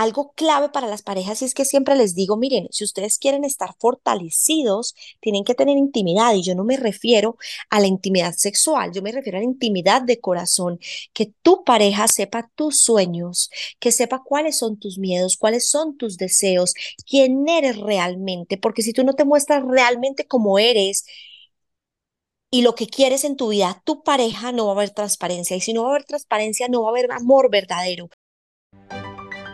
algo clave para las parejas es que siempre les digo, miren, si ustedes quieren estar fortalecidos, tienen que tener intimidad y yo no me refiero a la intimidad sexual, yo me refiero a la intimidad de corazón, que tu pareja sepa tus sueños, que sepa cuáles son tus miedos, cuáles son tus deseos, quién eres realmente, porque si tú no te muestras realmente como eres, y lo que quieres en tu vida, tu pareja no va a haber transparencia. Y si no va a haber transparencia, no va a haber amor verdadero.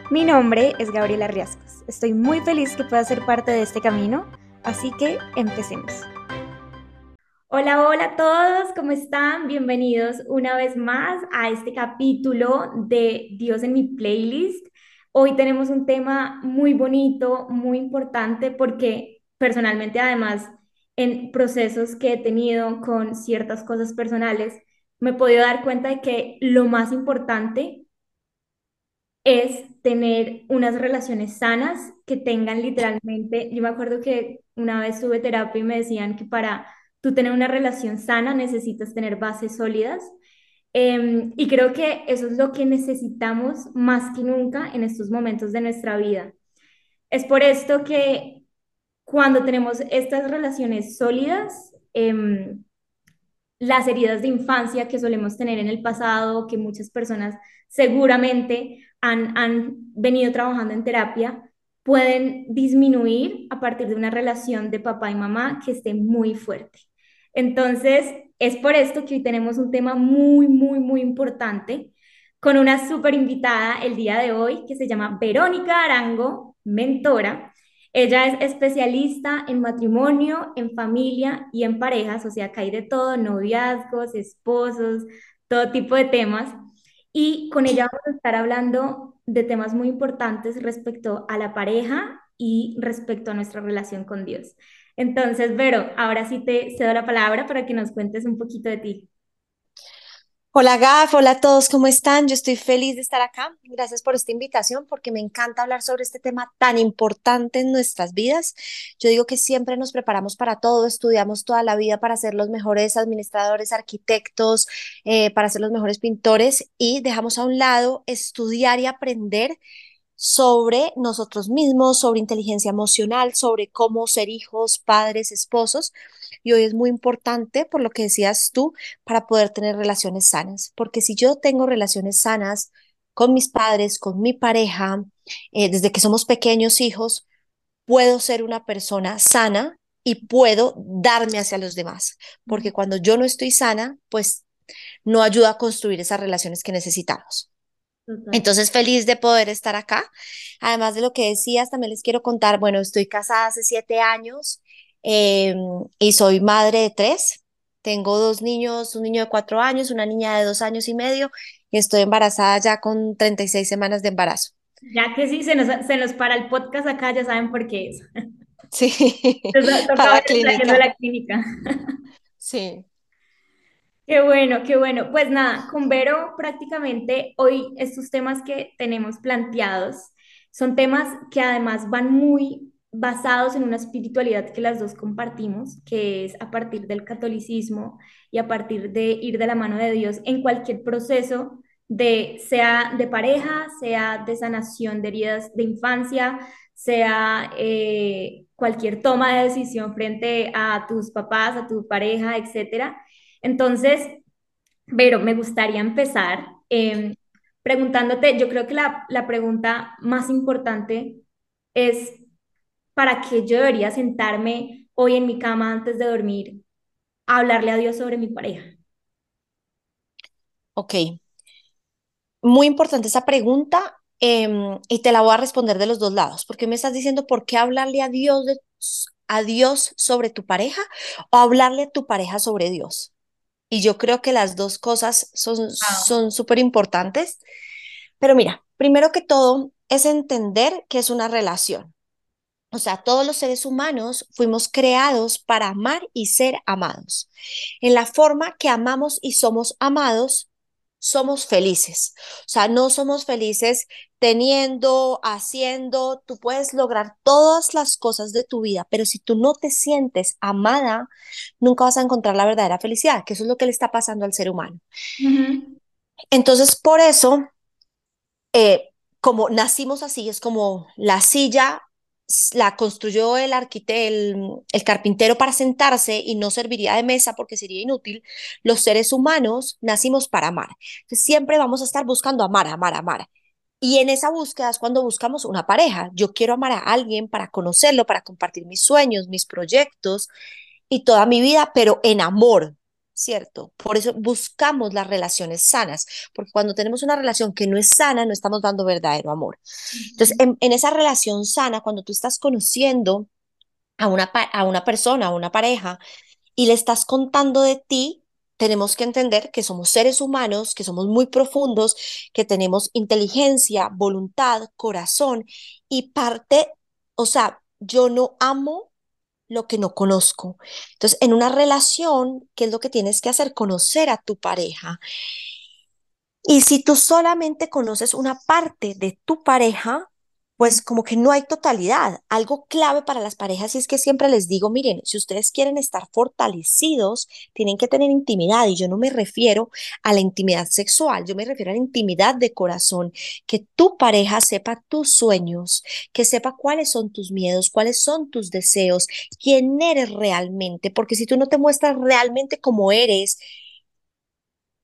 Mi nombre es Gabriela Riascos. Estoy muy feliz que puedas ser parte de este camino, así que empecemos. Hola, hola a todos, ¿cómo están? Bienvenidos una vez más a este capítulo de Dios en mi playlist. Hoy tenemos un tema muy bonito, muy importante, porque personalmente además en procesos que he tenido con ciertas cosas personales, me he podido dar cuenta de que lo más importante es tener unas relaciones sanas que tengan literalmente, yo me acuerdo que una vez tuve terapia y me decían que para tú tener una relación sana necesitas tener bases sólidas. Em, y creo que eso es lo que necesitamos más que nunca en estos momentos de nuestra vida. Es por esto que cuando tenemos estas relaciones sólidas, em, las heridas de infancia que solemos tener en el pasado, que muchas personas seguramente han, venido trabajando en terapia pueden disminuir a partir de una relación de papá y mamá que esté muy fuerte. Entonces, es por esto que hoy tenemos un tema muy, muy, muy importante con una súper invitada el día de hoy que se llama Verónica Arango, mentora. Ella es especialista en matrimonio, en familia y en parejas, o sea, que hay de todo, noviazgos, esposos, todo tipo de temas y con ella vamos a estar hablando de temas muy importantes respecto a la pareja y respecto a nuestra relación con Dios. Entonces, Vero, ahora sí te cedo la palabra para que nos cuentes un poquito de ti. Hola Gaf, hola a todos, ¿cómo están? Yo estoy feliz de estar acá. Gracias por esta invitación porque me encanta hablar sobre este tema tan importante en nuestras vidas. Yo digo que siempre nos preparamos para todo, estudiamos toda la vida para ser los mejores administradores, arquitectos, eh, para ser los mejores pintores y dejamos a un lado estudiar y aprender sobre nosotros mismos, sobre inteligencia emocional, sobre cómo ser hijos, padres, esposos y hoy es muy importante, por lo que decías tú, para poder tener relaciones sanas, porque si yo tengo relaciones sanas con mis padres, con mi pareja, eh, desde que somos pequeños hijos, puedo ser una persona sana y puedo darme hacia los demás, porque cuando yo no estoy sana, pues no ayuda a construir esas relaciones que necesitamos. Entonces, feliz de poder estar acá. Además de lo que decías, también les quiero contar, bueno, estoy casada hace siete años Em, y soy madre de tres. Tengo dos niños, un niño de cuatro años, una niña de dos años y medio, y estoy embarazada ya con 36 semanas de embarazo. Ya que sí, se nos, se nos para el podcast acá, ya saben por qué es. Sí, para la clínica. la clínica. Sí. Qué bueno, qué bueno. Pues nada, con Vero prácticamente hoy estos temas que tenemos planteados son temas que además van muy basados en una espiritualidad que las dos compartimos, que es a partir del catolicismo y a partir de ir de la mano de Dios en cualquier proceso de sea de pareja, sea de sanación de heridas de infancia, sea eh, cualquier toma de decisión frente a tus papás, a tu pareja, etcétera. Entonces, pero me gustaría empezar em, preguntándote, yo creo que la, la pregunta más importante es para que yo debería sentarme hoy en mi cama antes de dormir a hablarle a Dios sobre mi pareja? Ok. Muy importante esa pregunta em, y te la voy a responder de los dos lados, porque me estás diciendo por qué hablarle a Dios, a Dios sobre tu pareja o hablarle a tu pareja sobre Dios. Y yo creo que las dos cosas son súper importantes. Pero mira, primero que todo es entender que es una relación. O sea, todos los seres humanos fuimos creados para amar y ser amados. En la forma que amamos y somos amados, somos felices. O sea, no somos felices teniendo, haciendo, tú puedes lograr todas las cosas de tu vida, pero si tú no te sientes amada, nunca vas a encontrar la verdadera felicidad, que eso es lo que le está pasando al ser humano. Entonces, por eso, eh, como nacimos así, es como la silla la construyó el arquitecto, el, carpintero para sentarse y no serviría de mesa porque sería inútil, los seres humanos nacimos para amar. Siempre vamos a estar buscando amar, amar, amar. Y en esa búsqueda es cuando buscamos una pareja. Yo quiero amar a alguien para conocerlo, para compartir mis sueños, mis proyectos y toda mi vida, pero en amor, ¿cierto? Por eso buscamos las relaciones sanas, porque cuando tenemos una relación que no es sana, no estamos dando verdadero amor. Entonces, en, esa relación sana, cuando tú estás conociendo a una, a una persona, a una pareja, y le estás contando de ti, tenemos que entender que somos seres humanos, que somos muy profundos, que tenemos inteligencia, voluntad, corazón, y parte, o sea, yo no amo lo que no conozco. Entonces, en una relación, ¿qué es lo que tienes que hacer? Conocer a tu pareja. Y si tú solamente conoces una parte de tu pareja, pues como que no hay totalidad. Algo clave para las parejas y es que siempre les digo, miren, si ustedes quieren estar fortalecidos, tienen que tener intimidad y yo no me refiero a la intimidad sexual, yo me refiero a la intimidad de corazón, que tu pareja sepa tus sueños, que sepa cuáles son tus miedos, cuáles son tus deseos, quién eres realmente, porque si tú no te muestras realmente como eres,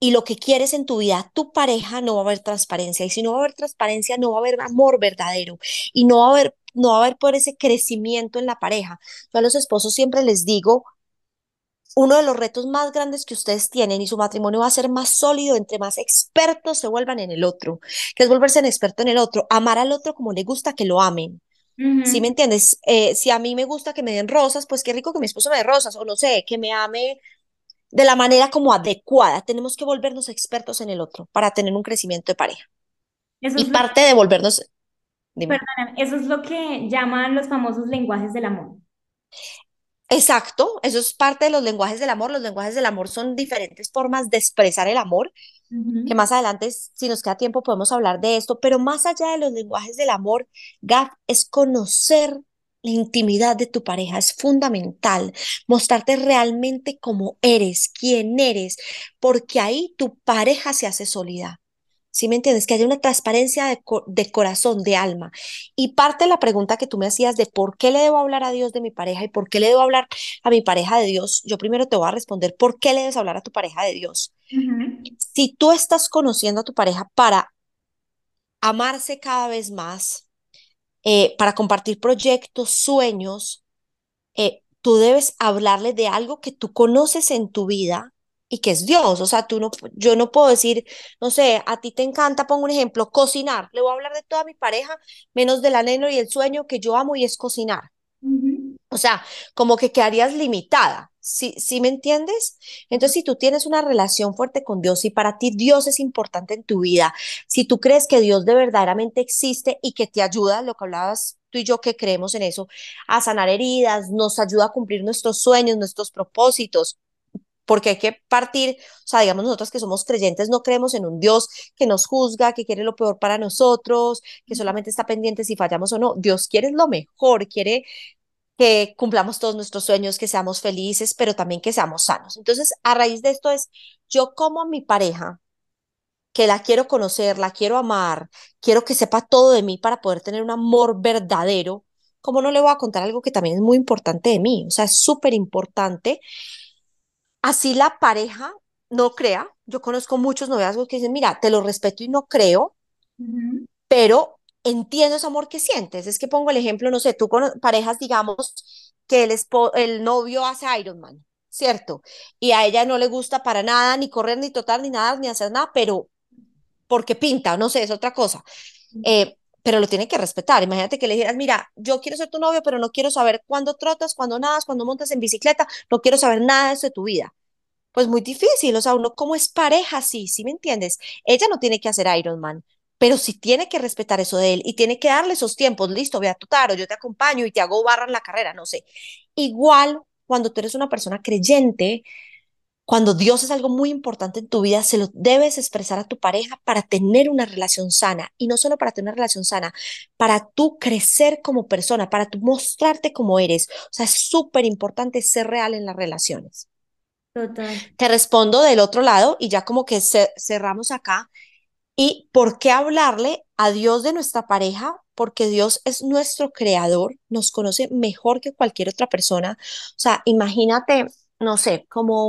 y lo que quieres en tu vida, tu pareja, no va a haber transparencia. Y si no va a haber transparencia, no va a haber amor verdadero. Y no va a haber, no va a haber por ese crecimiento en la pareja. Yo a los esposos siempre les digo, uno de los retos más grandes que ustedes tienen y su matrimonio va a ser más sólido entre más expertos se vuelvan en el otro, que es volverse en experto en el otro, amar al otro como le gusta que lo amen. ¿Sí me entiendes? Eh, si a mí me gusta que me den rosas, pues qué rico que mi esposo me dé rosas, o no sé, que me ame de la manera como adecuada. Tenemos que volvernos expertos en el otro para tener un crecimiento de pareja. y parte de volvernos... eso es lo que llaman los famosos lenguajes del amor. Exacto, eso es parte de los lenguajes del amor. Los lenguajes del amor son diferentes formas de expresar el amor, que más adelante, si nos queda tiempo, podemos hablar de esto, pero más allá de los lenguajes del amor, Gaf, es conocer la intimidad de tu pareja es fundamental, mostrarte realmente cómo eres, quién eres, porque ahí tu pareja se hace sólida. ¿Sí me entiendes? Que haya una transparencia de, de, corazón, de alma. Y parte de la pregunta que tú me hacías de por qué le debo hablar a Dios de mi pareja y por qué le debo hablar a mi pareja de Dios, yo primero te voy a responder por qué le debes hablar a tu pareja de Dios. Si tú estás conociendo a tu pareja para amarse cada vez más, eh, para compartir proyectos, sueños, eh, tú debes hablarle de algo que tú conoces en tu vida y que es Dios. O sea, tú no, yo no puedo decir, no sé, a ti te encanta, pongo un ejemplo, cocinar. Le voy a hablar de toda mi pareja, menos del anhelo y el sueño que yo amo y es cocinar. O sea, como que quedarías limitada. ¿Sí, ¿Sí me entiendes? Entonces, si tú tienes una relación fuerte con Dios y para ti Dios es importante en tu vida, si tú crees que Dios de verdaderamente existe y que te ayuda, lo que hablabas tú y yo que creemos en eso, a sanar heridas, nos ayuda a cumplir nuestros sueños, nuestros propósitos, porque hay que partir, o sea, digamos nosotros que somos creyentes no creemos en un Dios que nos juzga, que quiere lo peor para nosotros, que solamente está pendiente si fallamos o no. Dios quiere lo mejor, quiere que cumplamos todos nuestros sueños, que seamos felices, pero también que seamos sanos. Entonces, a raíz de esto es, yo como a mi pareja, que la quiero conocer, la quiero amar, quiero que sepa todo de mí para poder tener un amor verdadero, como no le voy a contar algo que también es muy importante de mí? O sea, es súper importante. Así la pareja no crea. Yo conozco muchos noviazgos que dicen, mira, te lo respeto y no creo, pero entiendo ese amor que sientes. Es que pongo el ejemplo, no sé, tú con parejas, digamos, que el, el novio hace Ironman, ¿cierto? Y a ella no le gusta para nada, ni correr, ni total, ni nada, ni hacer nada, pero porque pinta, no sé, es otra cosa. Eh, pero lo tiene que respetar. Imagínate que le dijeras, mira, yo quiero ser tu novio, pero no quiero saber cuándo trotas, cuándo nadas, cuándo montas en bicicleta, no quiero saber nada de eso de tu vida. Pues muy difícil, o sea, uno como es pareja, sí, sí me entiendes. Ella no tiene que hacer Ironman, pero si tiene que respetar eso de él y tiene que darle esos tiempos, listo, ve a tu taro, yo te acompaño y te hago barra en la carrera, no sé. Igual, cuando tú eres una persona creyente, cuando Dios es algo muy importante en tu vida, se lo debes expresar a tu pareja para tener una relación sana. Y no solo para tener una relación sana, para tú crecer como persona, para tú mostrarte como eres. O sea, es súper importante ser real en las relaciones. Total. Te respondo del otro lado y ya como que cerramos acá ¿Y por qué hablarle a Dios de nuestra pareja? Porque Dios es nuestro creador, nos conoce mejor que cualquier otra persona. O sea, imagínate, no sé, como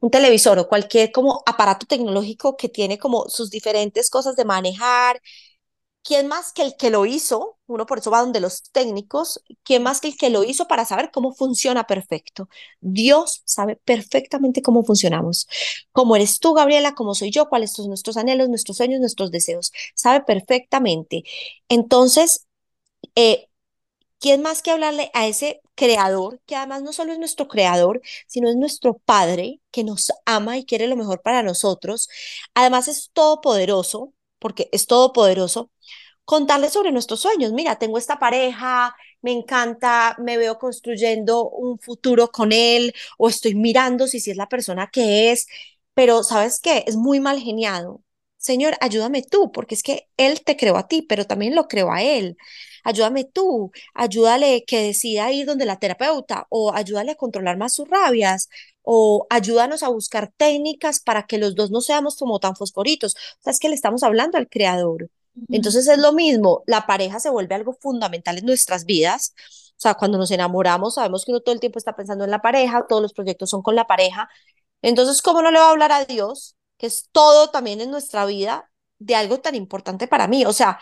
un televisor o cualquier como aparato tecnológico que tiene como sus diferentes cosas de manejar ¿quién más que el que lo hizo? Uno por eso va donde los técnicos, ¿quién más que el que lo hizo para saber cómo funciona perfecto? Dios sabe perfectamente cómo funcionamos. Cómo eres tú, Gabriela, cómo soy yo, cuáles son nuestros anhelos, nuestros sueños, nuestros deseos. Sabe perfectamente. Entonces, eh, ¿quién más que hablarle a ese creador, que además no solo es nuestro creador, sino es nuestro Padre, que nos ama y quiere lo mejor para nosotros? Además es todopoderoso, porque es todopoderoso contarles sobre nuestros sueños. Mira, tengo esta pareja, me encanta, me veo construyendo un futuro con él o estoy mirando si, si es la persona que es, pero sabes qué, es muy mal geniado. Señor, ayúdame tú, porque es que él te creó a ti, pero también lo creó a él. Ayúdame tú, ayúdale que decida ir donde la terapeuta o ayúdale a controlar más sus rabias o ayúdanos a buscar técnicas para que los dos no seamos como tan fosforitos. O sea, es que le estamos hablando al creador. Entonces es lo mismo, la pareja se vuelve algo fundamental en nuestras vidas. O sea, cuando nos enamoramos, sabemos que uno todo el tiempo está pensando en la pareja, todos los proyectos son con la pareja. Entonces, ¿cómo no le va a hablar a Dios, que es todo también en nuestra vida, de algo tan importante para mí? O sea,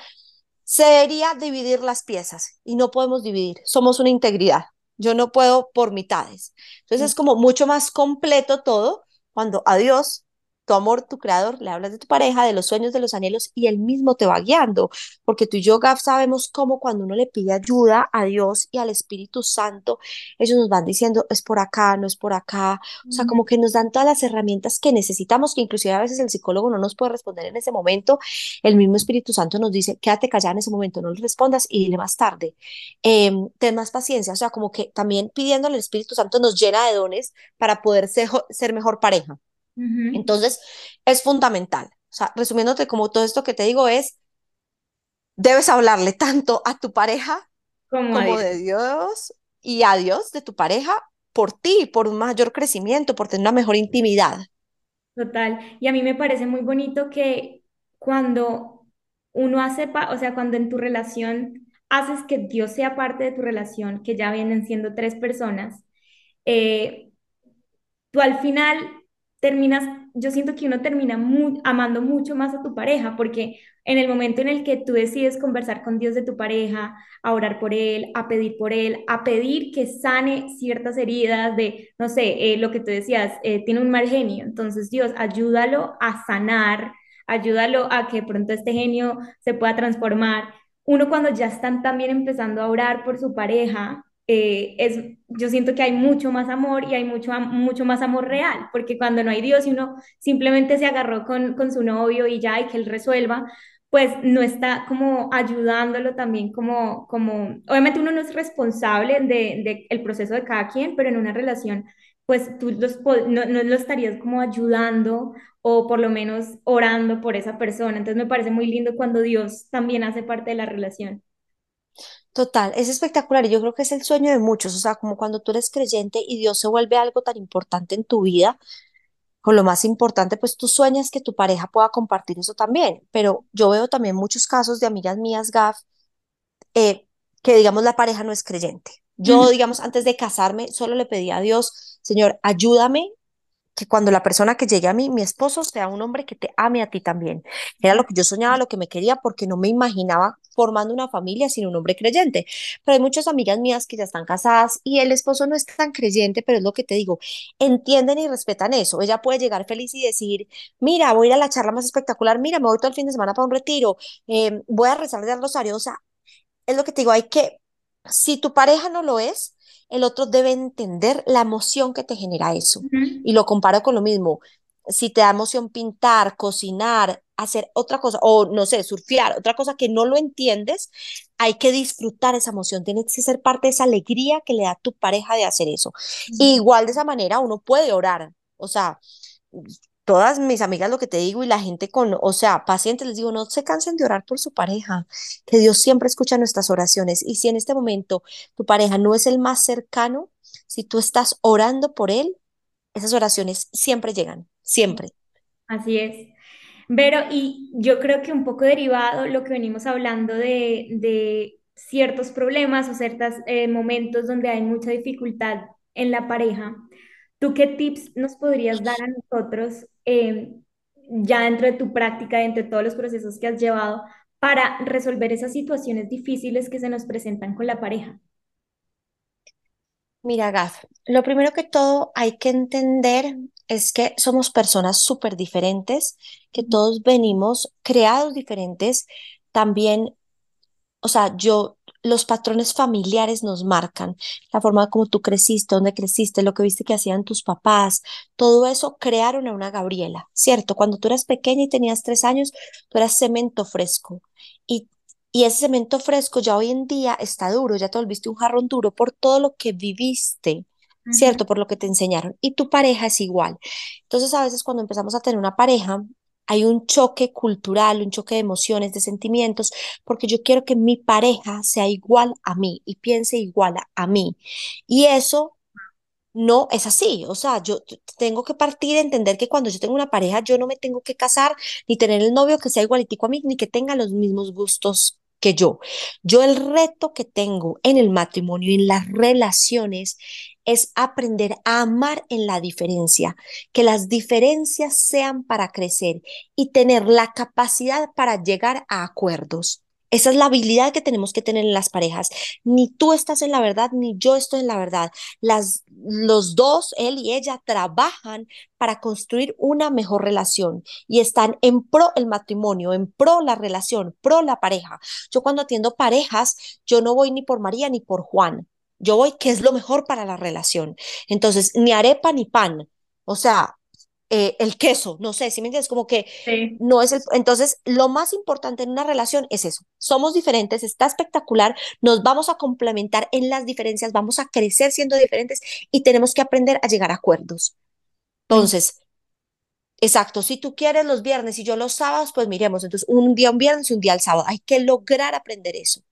sería dividir las piezas y no podemos dividir, somos una integridad. Yo no puedo por mitades. Entonces es como mucho más completo todo cuando a Dios tu amor, tu creador, le hablas de tu pareja, de los sueños, de los anhelos y él mismo te va guiando, porque tú y yo, Gaf, sabemos cómo cuando uno le pide ayuda a Dios y al Espíritu Santo, ellos nos van diciendo, es por acá, no es por acá, o sea, como que nos dan todas las herramientas que necesitamos, que inclusive a veces el psicólogo no nos puede responder en ese momento, el mismo Espíritu Santo nos dice, quédate callada en ese momento, no le respondas y dile más tarde, em, ten más paciencia, o sea, como que también pidiendo al Espíritu Santo nos llena de dones para poder ser, ser mejor pareja. Entonces, es fundamental. O sea, resumiéndote como todo esto que te digo es, debes hablarle tanto a tu pareja como, de Dios y a Dios de tu pareja por ti, por un mayor crecimiento, por tener una mejor intimidad. Total. Y a mí me parece muy bonito que cuando uno hace, o sea, cuando en tu relación haces que Dios sea parte de tu relación, que ya vienen siendo tres personas, eh, tú al final terminas, yo siento que uno termina amando mucho más a tu pareja, porque en el momento en el que tú decides conversar con Dios de tu pareja, a orar por él, a pedir por él, a pedir que sane ciertas heridas de, no sé, eh, lo que tú decías, eh, tiene un mal genio, entonces Dios, ayúdalo a sanar, ayúdalo a que pronto este genio se pueda transformar. Uno cuando ya están también empezando a orar por su pareja, eh, es, yo siento que hay mucho más amor y hay mucho, mucho más amor real, porque cuando no hay Dios y uno simplemente se agarró con, con su novio y ya, y que él resuelva, pues no está como ayudándolo también como, como, obviamente uno no es responsable del de, el proceso de cada quien, pero en una relación, pues tú los, no, no lo estarías como ayudando o por lo menos orando por esa persona. Entonces me parece muy lindo cuando Dios también hace parte de la relación. Total, es espectacular y yo creo que es el sueño de muchos, o sea, como cuando tú eres creyente y Dios se vuelve algo tan importante en tu vida, o lo más importante, pues tú sueñas que tu pareja pueda compartir eso también, pero yo veo también muchos casos de amigas mías, Gaf, eh, que digamos la pareja no es creyente. Yo, digamos, antes de casarme, solo le pedí a Dios, Señor, ayúdame que cuando la persona que llegue a mí, mi esposo, sea un hombre que te ame a ti también. Era lo que yo soñaba, lo que me quería, porque no me imaginaba formando una familia sin un hombre creyente. Pero hay muchas amigas mías que ya están casadas y el esposo no es tan creyente, pero es lo que te digo, entienden y respetan eso. Ella puede llegar feliz y decir, mira, voy a ir a la charla más espectacular, mira, me voy todo el fin de semana para un retiro, em, voy a rezar al rosario. O sea, es lo que te digo, hay que, si tu pareja no lo es, el otro debe entender la emoción que te genera eso. Y lo comparo con lo mismo. Si te da emoción pintar, cocinar, hacer otra cosa, o no sé, surfear, otra cosa que no lo entiendes, hay que disfrutar esa emoción, tiene que ser parte de esa alegría que le da a tu pareja de hacer eso. Igual de esa manera uno puede orar, o sea, todas mis amigas lo que te digo y la gente con, o sea, pacientes les digo, no se cansen de orar por su pareja, que Dios siempre escucha nuestras oraciones. Y si en este momento tu pareja no es el más cercano, si tú estás orando por él, esas oraciones siempre llegan, siempre. Así es. Pero, y yo creo que un poco derivado lo que venimos hablando de, ciertos problemas o ciertos eh, momentos donde hay mucha dificultad en la pareja, ¿tú qué tips nos podrías dar a nosotros eh, ya dentro de tu práctica, dentro de todos los procesos que has llevado para resolver esas situaciones difíciles que se nos presentan con la pareja? Mira, Gaf, lo primero que todo hay que entender es que somos personas súper diferentes, que todos venimos creados diferentes. También, o sea, yo, los patrones familiares nos marcan, la forma como tú creciste, dónde creciste, lo que viste que hacían tus papás, todo eso crearon a una Gabriela, ¿cierto? Cuando tú eras pequeña y tenías tres años, tú eras cemento fresco. Y y ese cemento fresco ya hoy en día está duro, ya te volviste un jarrón duro por todo lo que viviste, ¿cierto? Por lo que te enseñaron. Y tu pareja es igual. Entonces, a veces cuando empezamos a tener una pareja, hay un choque cultural, un choque de emociones, de sentimientos, porque yo quiero que mi pareja sea igual a mí y piense igual a, a mí. Y eso no es así, o sea, yo tengo que partir de entender que cuando yo tengo una pareja, yo no me tengo que casar ni tener el novio que sea igualitico a mí, ni que tenga los mismos gustos que yo. Yo el reto que tengo en el matrimonio y en las relaciones es aprender a amar en la diferencia, que las diferencias sean para crecer y tener la capacidad para llegar a acuerdos. Esa es la habilidad que tenemos que tener en las parejas. Ni tú estás en la verdad, ni yo estoy en la verdad las, los dos, él y ella, trabajan para construir una mejor relación y están en pro el matrimonio, en pro la relación, pro la pareja. Yo cuando atiendo parejas, yo no voy ni por María ni por Juan. Yo voy, ¿qué es lo mejor para la relación? Entonces, ni arepa ni pan. O sea, eh, el queso, no sé, si me entiendes? Como que Sí. no es el... Entonces, lo más importante en una relación es eso. Somos diferentes, está espectacular, nos vamos a complementar en las diferencias, vamos a crecer siendo diferentes y tenemos que aprender a llegar a acuerdos. Entonces, exacto, si tú quieres los viernes y yo los sábados, pues miremos. Entonces, un día un viernes y un día el sábado. Hay que lograr aprender eso.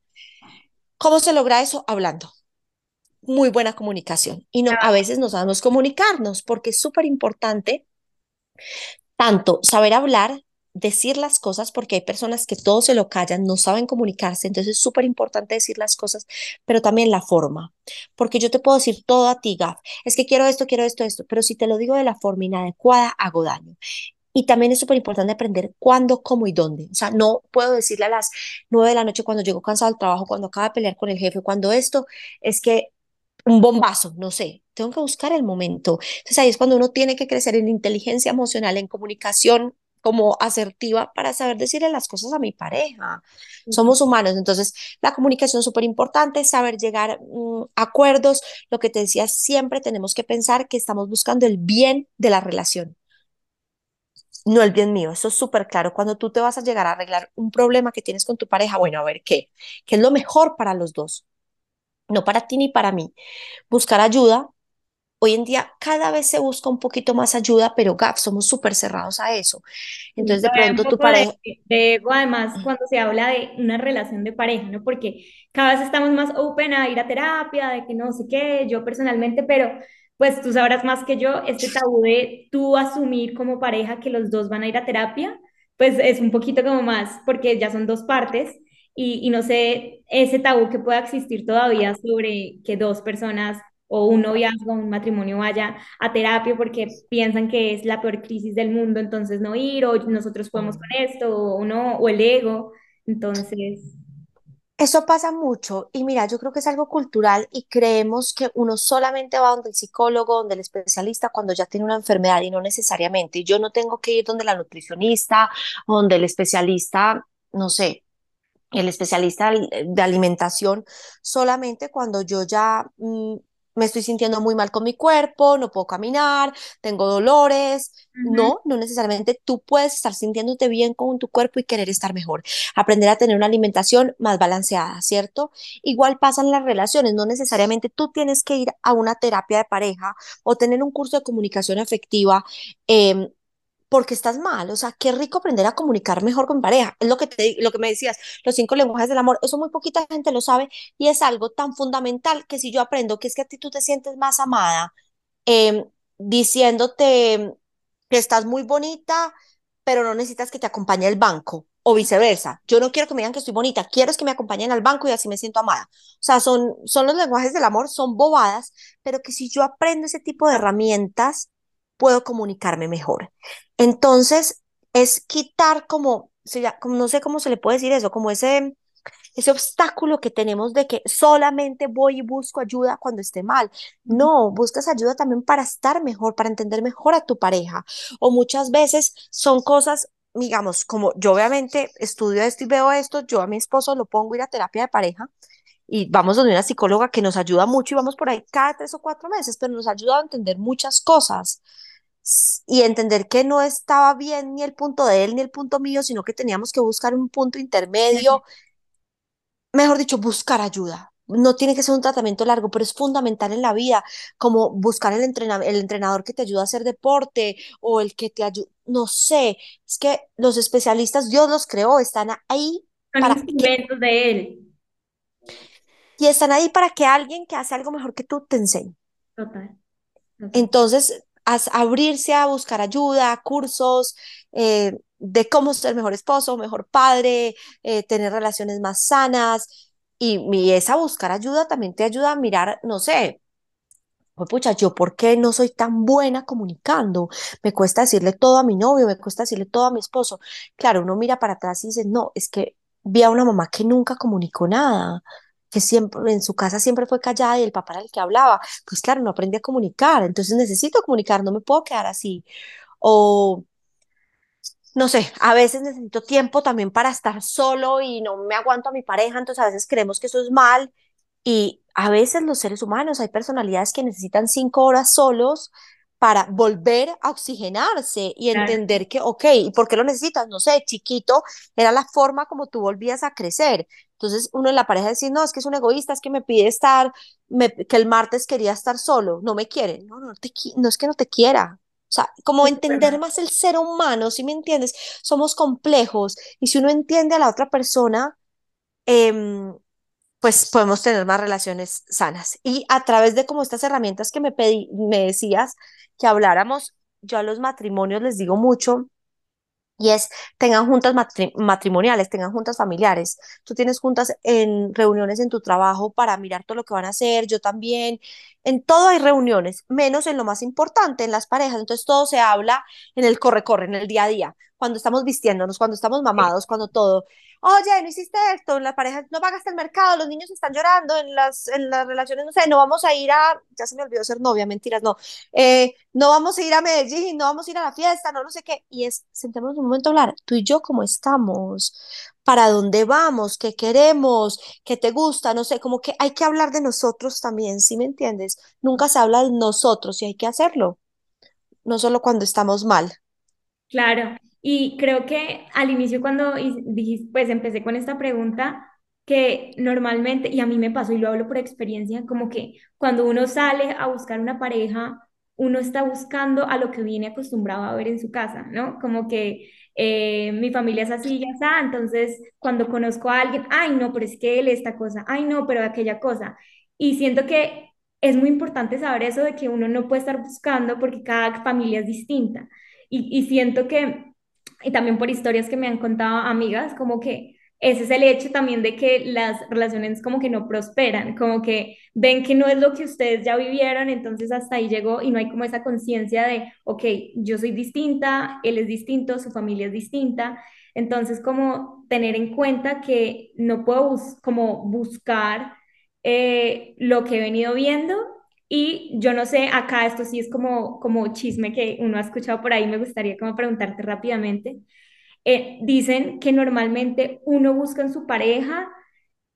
¿Cómo se logra eso? Hablando. Muy buena comunicación. Y no, a veces no sabemos comunicarnos porque es súper importante tanto saber hablar, decir las cosas, porque hay personas que todo se lo callan, no saben comunicarse, entonces es súper importante decir las cosas, pero también la forma, porque yo te puedo decir todo a ti, Gaf, es que quiero esto, quiero esto, esto, pero si te lo digo de la forma inadecuada, hago daño. Y también es súper importante aprender cuándo, cómo y dónde. O sea, no puedo decirle a las nueve de la noche cuando llego cansado del trabajo, cuando acaba de pelear con el jefe, cuando esto es que un bombazo, no sé, tengo que buscar el momento. Entonces ahí es cuando uno tiene que crecer en inteligencia emocional, en comunicación como asertiva para saber decirle las cosas a mi pareja. Somos humanos, entonces la comunicación es súper importante, saber llegar mm, a acuerdos. Lo que te decía, siempre tenemos que pensar que estamos buscando el bien de la relación, no el bien mío. Eso es súper claro. Cuando tú te vas a llegar a arreglar un problema que tienes con tu pareja, bueno, a ver qué, qué es lo mejor para los dos, no para ti ni para mí buscar ayuda. Hoy en día cada vez se busca un poquito más ayuda, pero Gap, somos súper cerrados a eso. Entonces de pronto tu poco de, pareja, de ego, además, cuando se habla de una relación de pareja, ¿no? Porque cada vez estamos más open a ir a terapia, de que no sé qué, yo personalmente, pero pues tú sabrás más que yo, este tabú de tú asumir como pareja que los dos van a ir a terapia, pues es un poquito como más, porque ya son dos partes y, y no sé ese tabú que pueda existir todavía sobre que dos personas o un noviazgo, un matrimonio vaya a terapia porque piensan que es la peor crisis del mundo, entonces no ir, o nosotros podemos con esto, o no, o el ego. Entonces, eso pasa mucho y mira, yo creo que es algo cultural y creemos que uno solamente va donde el psicólogo, donde el especialista cuando ya tiene una enfermedad y no necesariamente. Yo no tengo que ir donde la nutricionista donde el especialista, no sé, el especialista de alimentación solamente cuando yo ya mm, me estoy sintiendo muy mal con mi cuerpo, no puedo caminar, tengo dolores. No, no necesariamente tú puedes estar sintiéndote bien con tu cuerpo y querer estar mejor. Aprender a tener una alimentación más balanceada, ¿cierto? Igual pasan las relaciones, no necesariamente tú tienes que ir a una terapia de pareja o tener un curso de comunicación afectiva. em, porque estás mal, o sea, qué rico aprender a comunicar mejor con pareja. Es lo que te, lo que me decías, los cinco lenguajes del amor, eso muy poquita gente lo sabe y es algo tan fundamental que si yo aprendo que es que a ti tú te sientes más amada, eh, diciéndote que estás muy bonita pero no necesitas que te acompañe el banco o viceversa. Yo no quiero que me digan que estoy bonita, quiero que me acompañen al banco y así me siento amada. O sea, son, son los lenguajes del amor, son bobadas, pero que si yo aprendo ese tipo de herramientas, puedo comunicarme mejor. Entonces, es quitar como, como no sé cómo se le puede decir eso, como ese ese obstáculo que tenemos de que solamente voy y busco ayuda cuando esté mal. No, buscas ayuda también para estar mejor, para entender mejor a tu pareja. O muchas veces son cosas, digamos, como yo obviamente estudio esto y veo esto, yo a mi esposo lo pongo a ir a terapia de pareja y vamos donde una psicóloga que nos ayuda mucho y vamos por ahí cada tres o cuatro meses, pero nos ayuda a entender muchas cosas y entender que no estaba bien ni el punto de él ni el punto mío, sino que teníamos que buscar un punto intermedio mejor dicho, buscar ayuda. No tiene que ser un tratamiento largo, pero es fundamental en la vida, como buscar el, el entrenador que te ayuda a hacer deporte o el que te ayuda, no sé, es que los especialistas, Dios los creó, están ahí. Son para instrumentos de él. Y están ahí para que alguien que hace algo mejor que tú te enseñe. Total. Entonces, abrirse a buscar ayuda, cursos, eh, de cómo ser mejor esposo, mejor padre, eh, tener relaciones más sanas. Y, y, esa buscar ayuda también te ayuda a mirar, no sé, pues pucha, yo por qué no soy tan buena comunicando, me cuesta decirle todo a mi novio, me cuesta decirle todo a mi esposo. Claro, uno mira para atrás y dice, no, es que vi a una mamá que nunca comunicó nada, que siempre en su casa siempre fue callada y el papá era el que hablaba. Pues claro, no aprendí a comunicar, entonces necesito comunicar, no me puedo quedar así. O no sé, a veces necesito tiempo también para estar solo y no me aguanto a mi pareja, entonces a veces creemos que eso es mal y a veces los seres humanos, hay personalidades que necesitan cinco horas solos para volver a oxigenarse y entender que, ok, ¿y por qué lo necesitas? No sé, chiquito, era la forma como tú volvías a crecer. Entonces uno en la pareja dice, no, es que es un egoísta, es que me pide estar, que el martes quería estar solo, no me quiere. No, no, te, no es que no te quiera, o sea, como entender más el ser humano, si me entiendes? Somos complejos y si uno entiende a la otra persona, em, pues podemos tener más relaciones sanas. Y a través de como estas herramientas que me, pedí, me decías que habláramos, yo a los matrimonios les digo mucho, y es tengan juntas matrimoniales, tengan juntas familiares. Tú tienes juntas en reuniones en tu trabajo para mirar todo lo que van a hacer, yo también. En todo hay reuniones, menos en lo más importante, en las parejas. Entonces todo se habla en el corre-corre, en el día a día, cuando estamos vistiéndonos, cuando estamos mamados, cuando todo oye, no hiciste esto, en la pareja no pagaste el mercado, los niños están llorando, en las, en las relaciones, no sé, no vamos a ir a, ya se me olvidó ser novia, mentiras, no, eh, no vamos a ir a Medellín, no vamos a ir a la fiesta, no, no sé qué, y es, sentémonos un momento a hablar, tú y yo, ¿cómo estamos? ¿Para dónde vamos? ¿Qué queremos? ¿Qué te gusta? No sé, como que hay que hablar de nosotros también, ¿sí me entiendes? Nunca se habla de nosotros y hay que hacerlo, no solo cuando estamos mal. Claro, y creo que al inicio cuando dijiste, pues empecé con esta pregunta, que normalmente, y a mí me pasó y lo hablo por experiencia, como que cuando uno sale a buscar una pareja, uno está buscando a lo que viene acostumbrado a ver en su casa, ¿no? Como que eh, mi familia es así, ya está, entonces cuando conozco a alguien, ay, no, pero es que él esta cosa, ay, no, pero aquella cosa. Y siento que es muy importante saber eso de que uno no puede estar buscando porque cada familia es distinta. Y, y siento que y también por historias que me han contado amigas, como que ese es el hecho también de que las relaciones como que no prosperan, como que ven que no es lo que ustedes ya vivieron, entonces hasta ahí llegó y no hay como esa conciencia de, ok, yo soy distinta, él es distinto, su familia es distinta, entonces como tener en cuenta que no puedo como buscar eh, lo que he venido viendo y yo no sé, acá esto sí es como, como chisme que uno ha escuchado por ahí, me gustaría como preguntarte rápidamente. Eh, dicen que normalmente uno busca en su pareja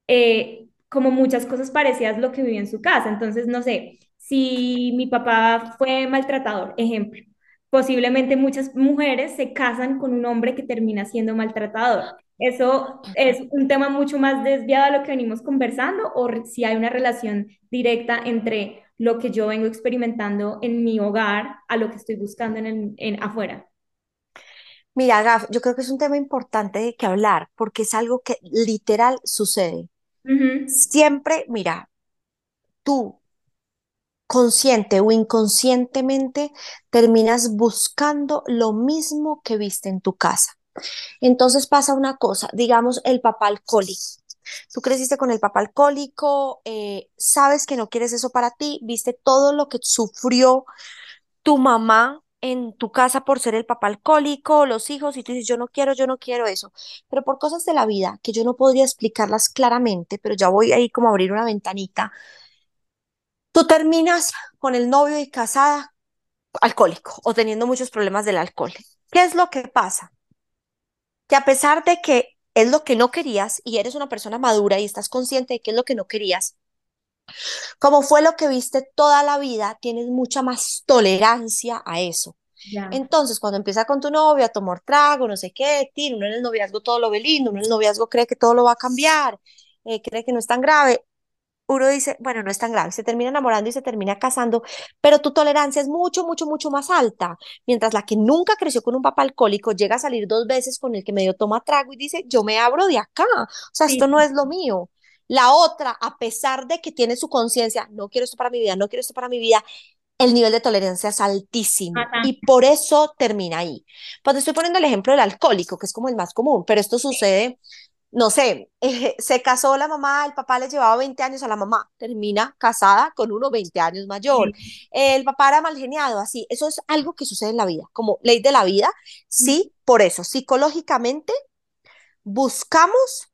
eh, como muchas cosas parecidas a lo que vive en su casa. Entonces, no sé, si mi papá fue maltratador, ejemplo, posiblemente muchas mujeres se casan con un hombre que termina siendo maltratador. ¿Eso es un tema mucho más desviado a lo que venimos conversando o si hay una relación directa entre lo que yo vengo experimentando en mi hogar a lo que estoy buscando en, en afuera? Mira, Gaf, yo creo que es un tema importante de que hablar porque es algo que literal sucede. Siempre, mira, tú consciente o inconscientemente terminas buscando lo mismo que viste en tu casa. Entonces pasa una cosa, digamos el papá alcohólico. Tú creciste con el papá alcohólico, eh, sabes que no quieres eso para ti, viste todo lo que sufrió tu mamá en tu casa por ser el papá alcohólico, los hijos, y tú dices, yo no quiero, yo no quiero eso. Pero por cosas de la vida que yo no podría explicarlas claramente, pero ya voy ahí como a abrir una ventanita, tú terminas con el novio y casada alcohólico o teniendo muchos problemas del alcohol. ¿Qué es lo que pasa? Que a pesar de que es lo que no querías y eres una persona madura y estás consciente de que es lo que no querías, como fue lo que viste toda la vida, tienes mucha más tolerancia a eso. Entonces, cuando empieza con tu novio a tomar trago, no sé qué, tiro, uno en el noviazgo todo lo ve lindo, uno en el noviazgo cree que todo lo va a cambiar, eh, cree que no es tan grave, uno dice, bueno, no es tan grave, se termina enamorando y se termina casando, pero tu tolerancia es mucho, mucho, mucho más alta, mientras la que nunca creció con un papá alcohólico llega a salir dos veces con el que medio toma trago y dice, yo me abro de acá, o sea, esto no es lo mío. La otra, a pesar de que tiene su conciencia, no quiero esto para mi vida, no quiero esto para mi vida, el nivel de tolerancia es altísimo y por eso termina ahí. Pues estoy poniendo el ejemplo del alcohólico, que es como el más común, pero esto sucede, no sé, eh, se casó la mamá, el papá le llevaba 20 años a la mamá, termina casada con uno 20 años mayor. El papá era mal geniado, así. Eso es algo que sucede en la vida, como ley de la vida. Sí, por eso, psicológicamente buscamos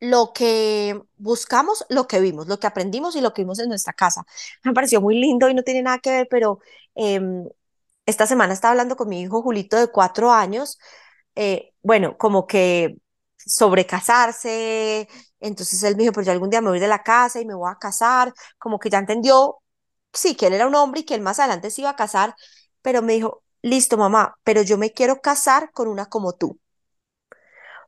lo que buscamos, lo que vimos, lo que aprendimos y lo que vimos en nuestra casa. Me pareció muy lindo y no tiene nada que ver, pero em, esta semana estaba hablando con mi hijo Julito de cuatro años, eh, bueno, como que sobre casarse, entonces él me dijo, pero yo algún día me voy de la casa y me voy a casar, como que ya entendió, sí, que él era un hombre y que él más adelante se iba a casar, pero me dijo, listo mamá, pero yo me quiero casar con una como tú.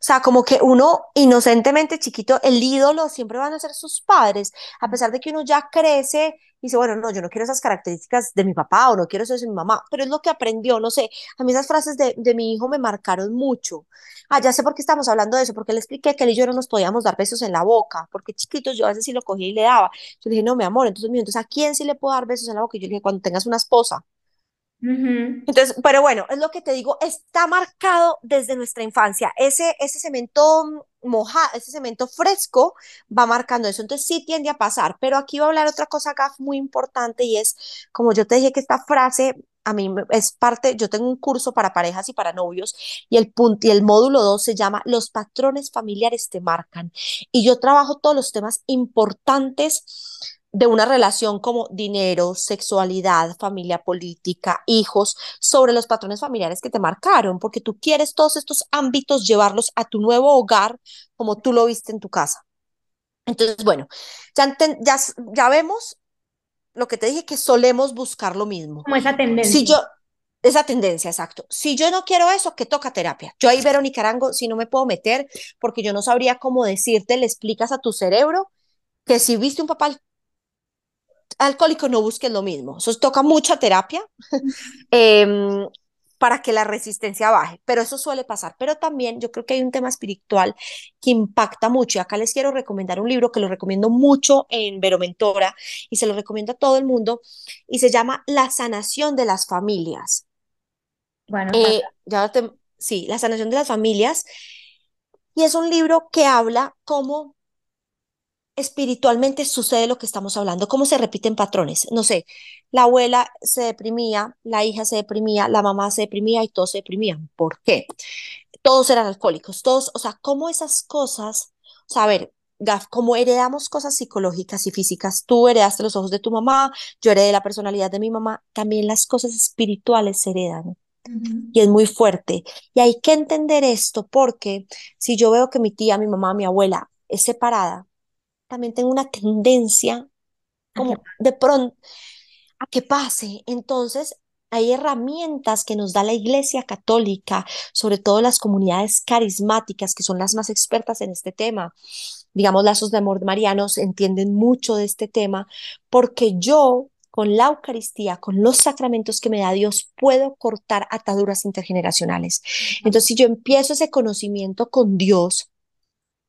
O sea, como que uno inocentemente chiquito, el ídolo siempre van a ser sus padres, a pesar de que uno ya crece y dice, bueno, no, yo no quiero esas características de mi papá o no quiero eso de mi mamá, pero es lo que aprendió, no sé, a mí esas frases de, de mi hijo me marcaron mucho. Ah, ya sé por qué estamos hablando de eso, porque le expliqué que él y yo no nos podíamos dar besos en la boca, porque chiquitos yo a veces sí lo cogía y le daba. Yo le dije, no, mi amor, entonces, entonces ¿a quién sí le puedo dar besos en la boca? Y yo le dije, cuando tengas una esposa. Entonces, pero bueno, es lo que te digo, está marcado desde nuestra infancia. Ese, ese cemento mojado, ese cemento fresco va marcando eso. Entonces sí tiende a pasar, pero aquí va a hablar otra cosa, Gaf, muy importante y es, como yo te dije que esta frase a mí es parte, yo tengo un curso para parejas y para novios y el punto y el módulo 2 se llama Los patrones familiares te marcan. Y yo trabajo todos los temas importantes de una relación como dinero, sexualidad, familia política, hijos, sobre los patrones familiares que te marcaron, porque tú quieres todos estos ámbitos llevarlos a tu nuevo hogar como tú lo viste en tu casa. Entonces, bueno, ya, ya, ya vemos lo que te dije, que solemos buscar lo mismo. Como esa tendencia. Si yo, esa tendencia, exacto. Si yo no quiero eso, que toca terapia. Yo ahí, Verónica Arango, si no me puedo meter, porque yo no sabría cómo decirte, le explicas a tu cerebro que si viste un papá alcohólico no busques lo mismo. Eso toca mucha terapia em, para que la resistencia baje, pero eso suele pasar. Pero también yo creo que hay un tema espiritual que impacta mucho. Y acá les quiero recomendar un libro que lo recomiendo mucho en Veromentora y se lo recomiendo a todo el mundo y se llama La sanación de las familias. Bueno, eh, ya sí, La sanación de las familias. Y es un libro que habla cómo espiritualmente sucede lo que estamos hablando, cómo se repiten patrones. No sé, la abuela se deprimía, la hija se deprimía, la mamá se deprimía y todos se deprimían. ¿Por qué? Todos eran alcohólicos, todos, o sea, cómo esas cosas, o sea, a ver, Gaf, como heredamos cosas psicológicas y físicas, tú heredaste los ojos de tu mamá, yo heredé la personalidad de mi mamá, también las cosas espirituales se heredan. Y es muy fuerte. Y hay que entender esto porque si yo veo que mi tía, mi mamá, mi abuela es separada, también tengo una tendencia como de pronto a que pase. Entonces, hay herramientas que nos da la Iglesia Católica, sobre todo las comunidades carismáticas, que son las más expertas en este tema. Digamos, lazos de amor marianos entienden mucho de este tema, porque yo, con la Eucaristía, con los sacramentos que me da Dios, puedo cortar ataduras intergeneracionales. Entonces, si yo empiezo ese conocimiento con Dios,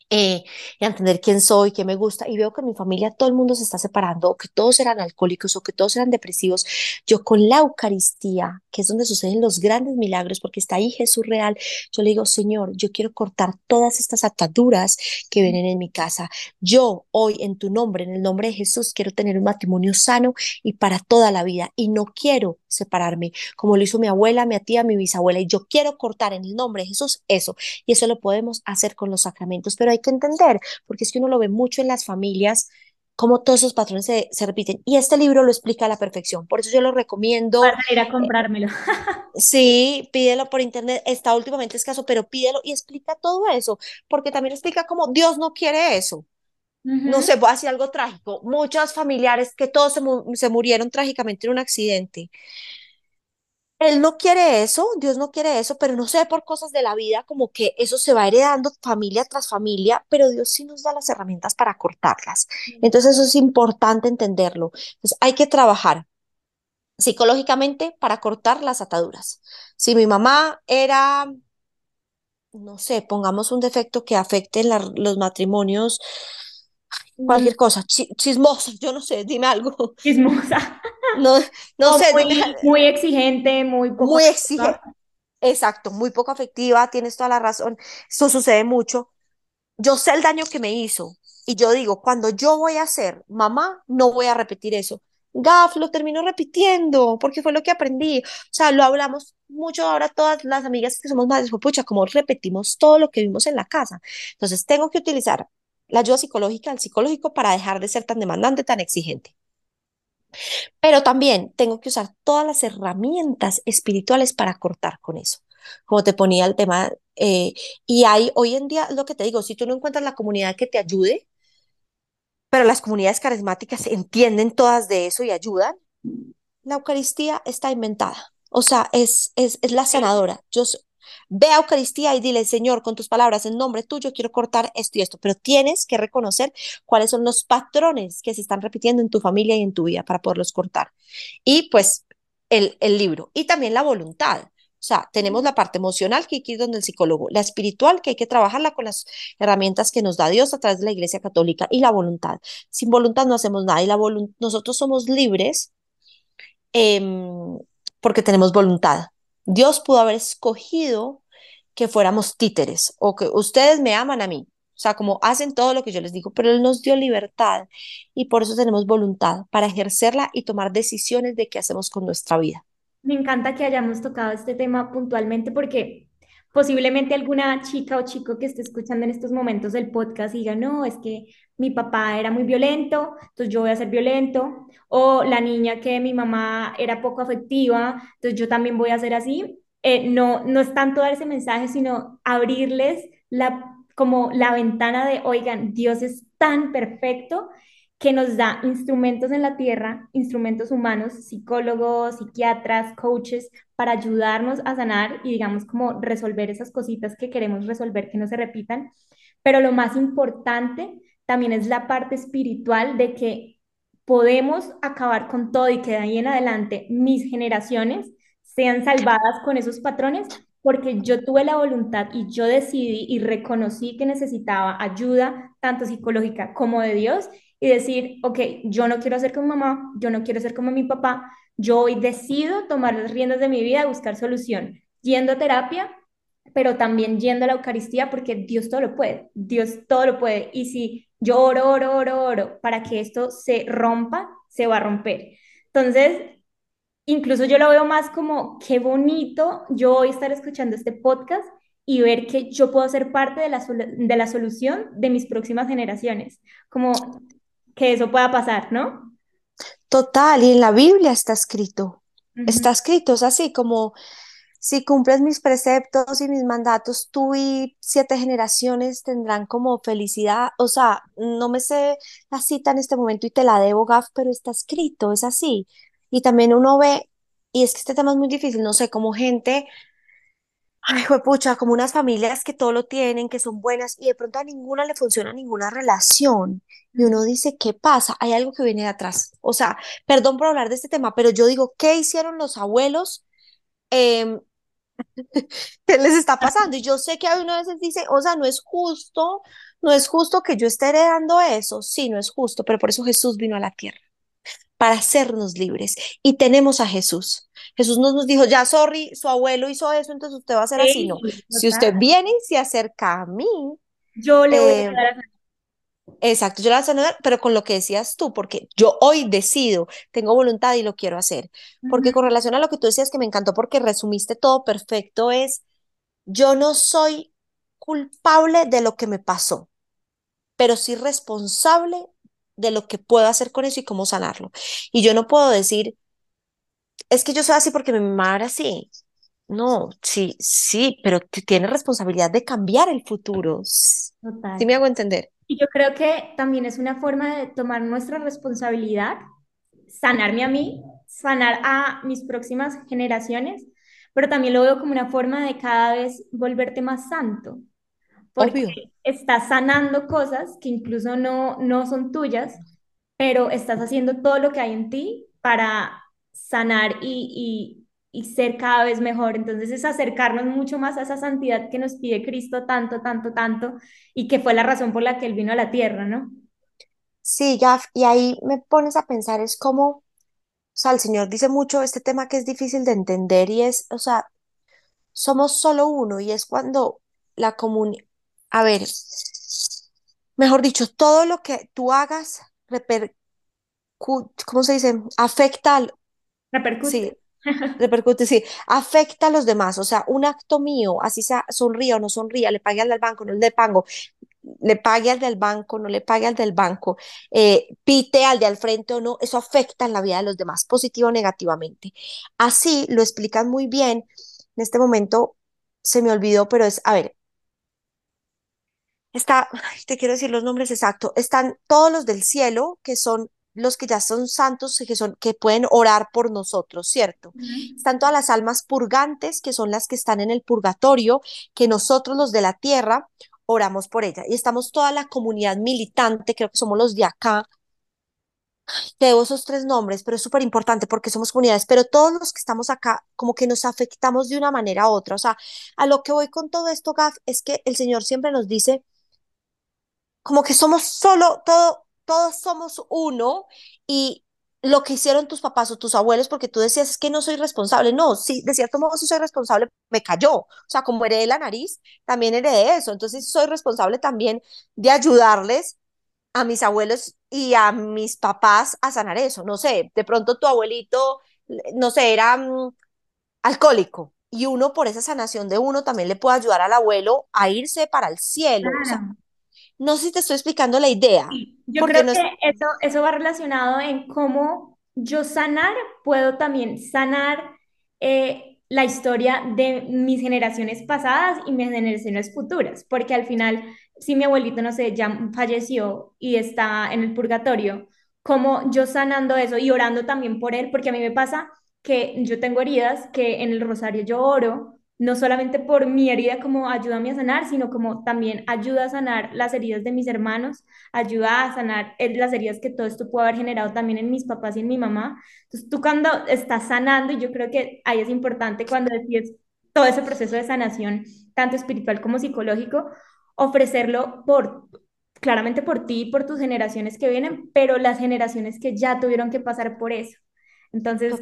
eh, y entender quién soy, qué me gusta, y veo que en mi familia todo el mundo se está separando, o que todos eran alcohólicos, o que todos eran depresivos, yo con la Eucaristía, que es donde suceden los grandes milagros, porque está ahí Jesús real, yo le digo, Señor, yo quiero cortar todas estas ataduras que vienen en mi casa. Yo hoy en tu nombre, en el nombre de Jesús, quiero tener un matrimonio sano y para toda la vida, y no quiero separarme, como lo hizo mi abuela, mi tía, mi bisabuela, y yo quiero cortar en el nombre de Jesús eso, y eso lo podemos hacer con los sacramentos, pero hay que entender, porque es que uno lo ve mucho en las familias, cómo todos esos patrones se, se repiten, y este libro lo explica a la perfección, por eso yo lo recomiendo. Para ir a comprármelo. Sí, pídelo por internet, está últimamente escaso, pero pídelo y explica todo eso, porque también explica cómo Dios no quiere eso. No sé, voy a decir algo trágico. Muchos familiares que todos se, se murieron trágicamente en un accidente. Él no quiere eso, Dios no quiere eso, pero no sé, por cosas de la vida, como que eso se va heredando familia tras familia, pero Dios sí nos da las herramientas para cortarlas. Entonces eso es importante entenderlo. Entonces hay que trabajar psicológicamente para cortar las ataduras. Si mi mamá era, no sé, pongamos un defecto que afecte los matrimonios, cualquier cosa, chismosa, yo no sé, dime algo. Chismosa. No, no sé. Muy, muy, exigente, muy poco. Muy exigente. Exacto, muy poco afectiva, tienes toda la razón. Eso sucede mucho. Yo sé el daño que me hizo y yo digo, cuando yo voy a ser mamá, no voy a repetir eso. Gaf, lo termino repitiendo porque fue lo que aprendí. O sea, lo hablamos mucho ahora todas las amigas que somos madres, pucha, como repetimos todo lo que vimos en la casa. Entonces, tengo que utilizar la ayuda psicológica, el psicológico, para dejar de ser tan demandante, tan exigente. Pero también tengo que usar todas las herramientas espirituales para cortar con eso. Como te ponía el tema, eh, y hay hoy en día, lo que te digo, si tú no encuentras la comunidad que te ayude, pero las comunidades carismáticas entienden todas de eso y ayudan, la Eucaristía está inventada. O sea, es, es, es la sanadora. Yo, Ve a Eucaristía y dile, Señor, con tus palabras, en nombre tuyo quiero cortar esto y esto, pero tienes que reconocer cuáles son los patrones que se están repitiendo en tu familia y en tu vida para poderlos cortar. Y pues el, el libro y también la voluntad. O sea, tenemos la parte emocional que hay que ir donde el psicólogo, la espiritual que hay que trabajarla con las herramientas que nos da Dios a través de la Iglesia Católica y la voluntad. Sin voluntad no hacemos nada y la nosotros somos libres em, porque tenemos voluntad. Dios pudo haber escogido que fuéramos títeres o que ustedes me aman a mí. O sea, como hacen todo lo que yo les digo, pero Él nos dio libertad y por eso tenemos voluntad para ejercerla y tomar decisiones de qué hacemos con nuestra vida. Me encanta que hayamos tocado este tema puntualmente porque posiblemente alguna chica o chico que esté escuchando en estos momentos el podcast diga, no, es que mi papá era muy violento, entonces yo voy a ser violento, o la niña que mi mamá era poco afectiva, entonces yo también voy a ser así. Eh, no, no es tanto dar ese mensaje, sino abrirles la, como la ventana de, oigan, Dios es tan perfecto que nos da instrumentos en la tierra, instrumentos humanos, psicólogos, psiquiatras, coaches, para ayudarnos a sanar y digamos como resolver esas cositas que queremos resolver que no se repitan. Pero lo más importante también es la parte espiritual de que podemos acabar con todo y que de ahí en adelante mis generaciones sean salvadas con esos patrones porque yo tuve la voluntad y yo decidí y reconocí que necesitaba ayuda tanto psicológica como de Dios y decir, ok, yo no quiero ser como mamá, yo no quiero ser como mi papá, yo hoy decido tomar las riendas de mi vida y buscar solución, yendo a terapia, pero también yendo a la Eucaristía porque Dios todo lo puede, Dios todo lo puede. Y si yo oro, oro, oro, oro para que esto se rompa, se va a romper. Entonces, incluso yo lo veo más como qué bonito yo hoy estar escuchando este podcast y ver que yo puedo ser parte de la, de la solución de mis próximas generaciones. Como que eso pueda pasar, ¿no? Total, y en la Biblia está escrito, está escrito, es así como si cumples mis preceptos y mis mandatos, tú y siete generaciones tendrán como felicidad, o sea, no me sé la cita en este momento y te la debo, Gaf, pero está escrito, es así. Y también uno ve, y es que este tema es muy difícil, no sé, como gente Ay, pucha, como unas familias que todo lo tienen, que son buenas y de pronto a ninguna le funciona ninguna relación. Y uno dice, ¿qué pasa? Hay algo que viene de atrás. O sea, perdón por hablar de este tema, pero yo digo, ¿qué hicieron los abuelos? Em, ¿Qué les está pasando? Y yo sé que a uno a veces dice, o sea, no es justo, no es justo que yo esté heredando eso, sí, no es justo, pero por eso Jesús vino a la tierra, para hacernos libres. Y tenemos a Jesús. Jesús no nos dijo, ya, sorry, su abuelo hizo eso, entonces usted va a ser así. No, si usted viene y se acerca a mí, yo le voy a eh, dar a Exacto, yo la voy a dar, pero con lo que decías tú, porque yo hoy decido, tengo voluntad y lo quiero hacer. Porque con relación a lo que tú decías que me encantó porque resumiste todo perfecto, es yo no soy culpable de lo que me pasó, pero sí responsable de lo que puedo hacer con eso y cómo sanarlo. Y yo no puedo decir, es que yo soy así porque mi mamá era así. No, sí, sí, pero tienes responsabilidad de cambiar el futuro. Total. ¿Sí me hago entender? Y yo creo que también es una forma de tomar nuestra responsabilidad, sanarme a mí, sanar a mis próximas generaciones, pero también lo veo como una forma de cada vez volverte más santo. Porque estás sanando cosas que incluso no, no son tuyas, pero estás haciendo todo lo que hay en ti para sanar y, y, y ser cada vez mejor. Entonces es acercarnos mucho más a esa santidad que nos pide Cristo tanto, tanto, tanto, y que fue la razón por la que Él vino a la tierra, ¿no? Sí, Gaf, y ahí me pones a pensar, es como, o sea, el Señor dice mucho este tema que es difícil de entender y es, o sea, somos solo uno y es cuando la comunidad, a ver, mejor dicho, todo lo que tú hagas repercute, ¿cómo se dice? Afecta al... Repercute. Sí, repercute, sí, afecta a los demás, o sea, un acto mío, así sea, sonría o no sonría, le pague al del banco, no le pago, le pague al del banco, no le pague al del banco, eh, pite al de al frente o no, eso afecta en la vida de los demás, positivo o negativamente. Así lo explican muy bien, en este momento se me olvidó, pero es, a ver, está, te quiero decir los nombres exactos, están todos los del cielo, que son los que ya son santos, que, son, que pueden orar por nosotros, ¿cierto? Están todas las almas purgantes, que son las que están en el purgatorio, que nosotros los de la tierra oramos por ella. Y estamos toda la comunidad militante, creo que somos los de acá, te debo esos tres nombres, pero es súper importante porque somos comunidades, pero todos los que estamos acá como que nos afectamos de una manera u otra. O sea, a lo que voy con todo esto, Gaf, es que el Señor siempre nos dice como que somos solo, todo, todos somos uno y lo que hicieron tus papás o tus abuelos, porque tú decías que no soy responsable. No, sí, de cierto modo sí soy responsable, me cayó. O sea, como heredé la nariz, también heredé eso. Entonces soy responsable también de ayudarles a mis abuelos y a mis papás a sanar eso. No sé, de pronto tu abuelito, no sé, era mm, alcohólico y uno por esa sanación de uno también le puede ayudar al abuelo a irse para el cielo. O sea, no sé si te estoy explicando la idea. Yo creo que eso, eso va relacionado en cómo yo sanar, puedo también sanar eh, la historia de mis generaciones pasadas y mis generaciones futuras, porque al final, si mi abuelito, no sé, ya falleció y está en el purgatorio, como yo sanando eso y orando también por él, porque a mí me pasa que yo tengo heridas que en el rosario yo oro no solamente por mi herida como ayúdame a sanar, sino como también ayuda a sanar las heridas de mis hermanos, ayuda a sanar las heridas que todo esto puede haber generado también en mis papás y en mi mamá. Entonces tú cuando estás sanando, y yo creo que ahí es importante cuando decides todo ese proceso de sanación, tanto espiritual como psicológico, ofrecerlo por claramente por ti y por tus generaciones que vienen, pero las generaciones que ya tuvieron que pasar por eso. Entonces,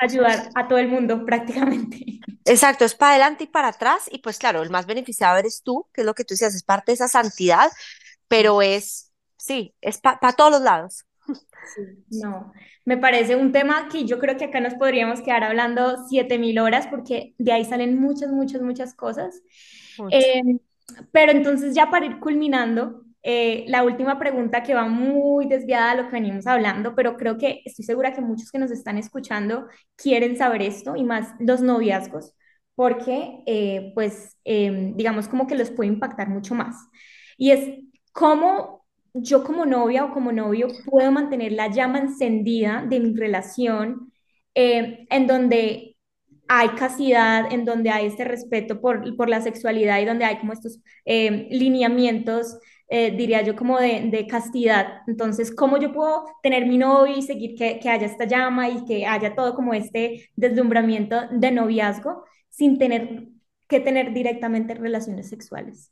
ayudar a todo el mundo prácticamente. Exacto, es para adelante y para atrás. Y pues claro, el más beneficiado eres tú, que es lo que tú decías, es parte de esa santidad, pero es, sí, es para todos los lados. no, me parece un tema que yo creo que acá nos podríamos quedar hablando siete mil horas porque de ahí salen muchas, muchas, muchas cosas. Eh, pero entonces ya para ir culminando, eh, la última pregunta que va muy desviada a lo que venimos hablando, pero creo que estoy segura que muchos que nos están escuchando quieren saber esto y más los noviazgos, porque eh, pues em, digamos como que los puede impactar mucho más. Y es cómo yo como novia o como novio puedo mantener la llama encendida de mi relación eh, en donde hay castidad, en donde hay este respeto por, por la sexualidad y donde hay como estos lineamientos eh, diría yo, como de, castidad. Entonces, ¿cómo yo puedo tener mi novio y seguir que, que, haya esta llama y que haya todo como este deslumbramiento de noviazgo sin tener que tener directamente relaciones sexuales?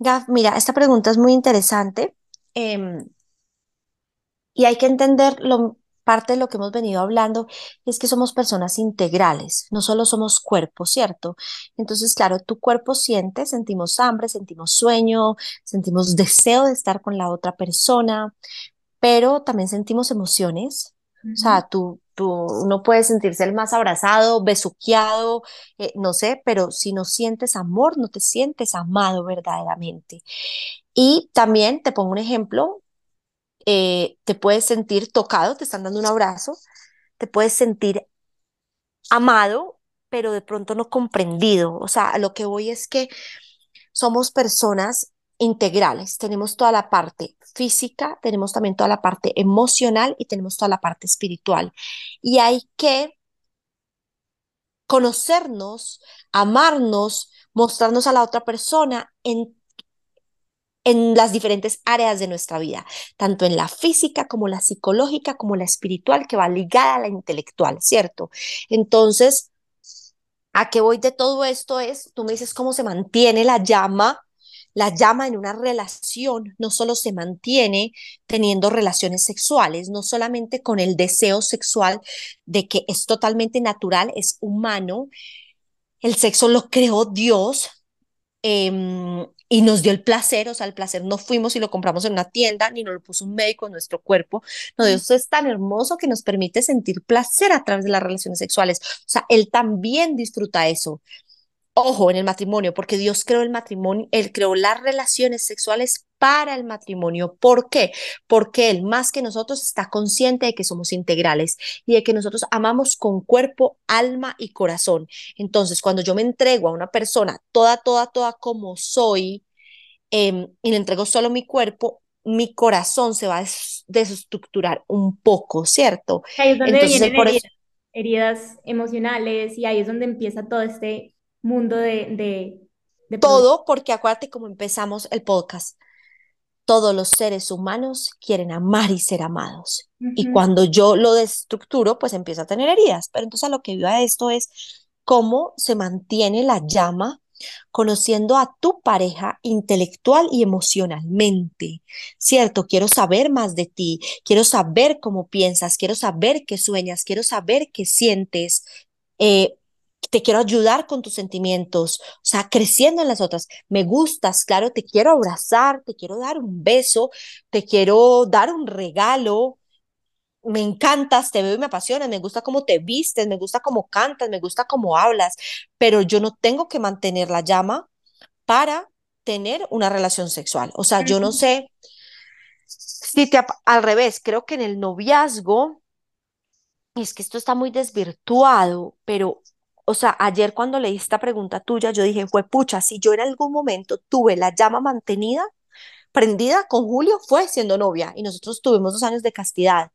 Gaf, mira, esta pregunta es muy interesante em, y hay que entender lo, parte de lo que hemos venido hablando, es que somos personas integrales, no solo somos cuerpo, ¿cierto? Entonces, claro, tu cuerpo siente, sentimos hambre, sentimos sueño, sentimos deseo de estar con la otra persona, pero también sentimos emociones. O Ujú. sea, tú, tú, uno puede sentirse el más abrazado, besuqueado, eh, no sé, pero si no sientes amor, no te sientes amado verdaderamente. Y también te pongo un ejemplo, eh, te puedes sentir tocado, te están dando un abrazo, te puedes sentir amado, pero de pronto no comprendido. O sea, lo que voy es que somos personas integrales, tenemos toda la parte física, tenemos también toda la parte emocional y tenemos toda la parte espiritual. Y hay que conocernos, amarnos, mostrarnos a la otra persona en en las diferentes áreas de nuestra vida, tanto en la física como la psicológica, como la espiritual, que va ligada a la intelectual, ¿cierto? Entonces, ¿a qué voy de todo esto? Es, tú me dices cómo se mantiene la llama. La llama en una relación no solo se mantiene teniendo relaciones sexuales, no solamente con el deseo sexual de que es totalmente natural, es humano, el sexo lo creó Dios, eh, y nos dio el placer, o sea, el placer no fuimos y lo compramos en una tienda, ni nos lo puso un médico en nuestro cuerpo. No, Dios es tan hermoso que nos permite sentir placer a través de las relaciones sexuales. O sea, Él también disfruta eso. Ojo, en el matrimonio, porque Dios creó el matrimonio, Él creó las relaciones sexuales para el matrimonio. ¿Por qué? Porque Él, más que nosotros, está consciente de que somos integrales y de que nosotros amamos con cuerpo, alma y corazón. Entonces, cuando yo me entrego a una persona toda, toda, toda como soy, eh, y le entrego solo mi cuerpo, mi corazón se va a des desestructurar un poco, ¿cierto? Ahí es donde Entonces, vienen por eso, heridas, heridas emocionales y ahí es donde empieza todo este mundo de, de, todo, porque acuérdate cómo empezamos el podcast todos los seres humanos quieren amar y ser amados. Y Ujú. cuando yo lo destructuro, pues empiezo a tener heridas. Pero entonces a lo que iba a esto es cómo se mantiene la llama conociendo a tu pareja intelectual y emocionalmente, ¿cierto? Quiero saber más de ti, quiero saber cómo piensas, quiero saber qué sueñas, quiero saber qué sientes, eh, te quiero ayudar con tus sentimientos, o sea, creciendo en las otras. Me gustas, claro, te quiero abrazar, te quiero dar un beso, te quiero dar un regalo. Me encantas, te veo y me apasionas, me gusta cómo te vistes, me gusta cómo cantas, me gusta cómo hablas, pero yo no tengo que mantener la llama para tener una relación sexual. O sea, yo no sé si te al revés, creo que en el noviazgo es que esto está muy desvirtuado, pero, o sea, ayer cuando leí esta pregunta tuya, yo dije, fue pucha, si yo en algún momento tuve la llama mantenida, prendida con Julio, fue siendo novia y nosotros tuvimos dos años de castidad.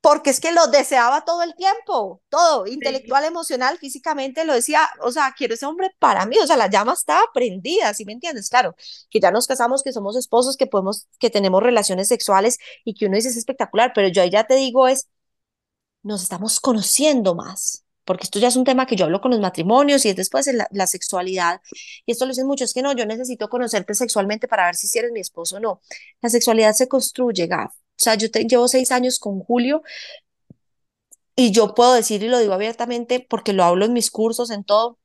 Porque es que lo deseaba todo el tiempo, todo, Sí. intelectual, emocional, físicamente, lo decía, o sea, quiero ese hombre para mí, o sea, la llama estaba prendida, ¿sí me entiendes? Claro, que ya nos casamos, que somos esposos, que podemos, que tenemos relaciones sexuales y que uno dice es espectacular, pero yo ahí ya te digo es, nos estamos conociendo más, porque esto ya es un tema que yo hablo con los matrimonios y es después de la, sexualidad. Y esto lo dicen muchos, es que no, yo necesito conocerte sexualmente para ver si, eres mi esposo o no. La sexualidad se construye, Gaf. O sea, yo llevo seis años con Julio y yo puedo decir y lo digo abiertamente porque lo hablo en mis cursos, en todo,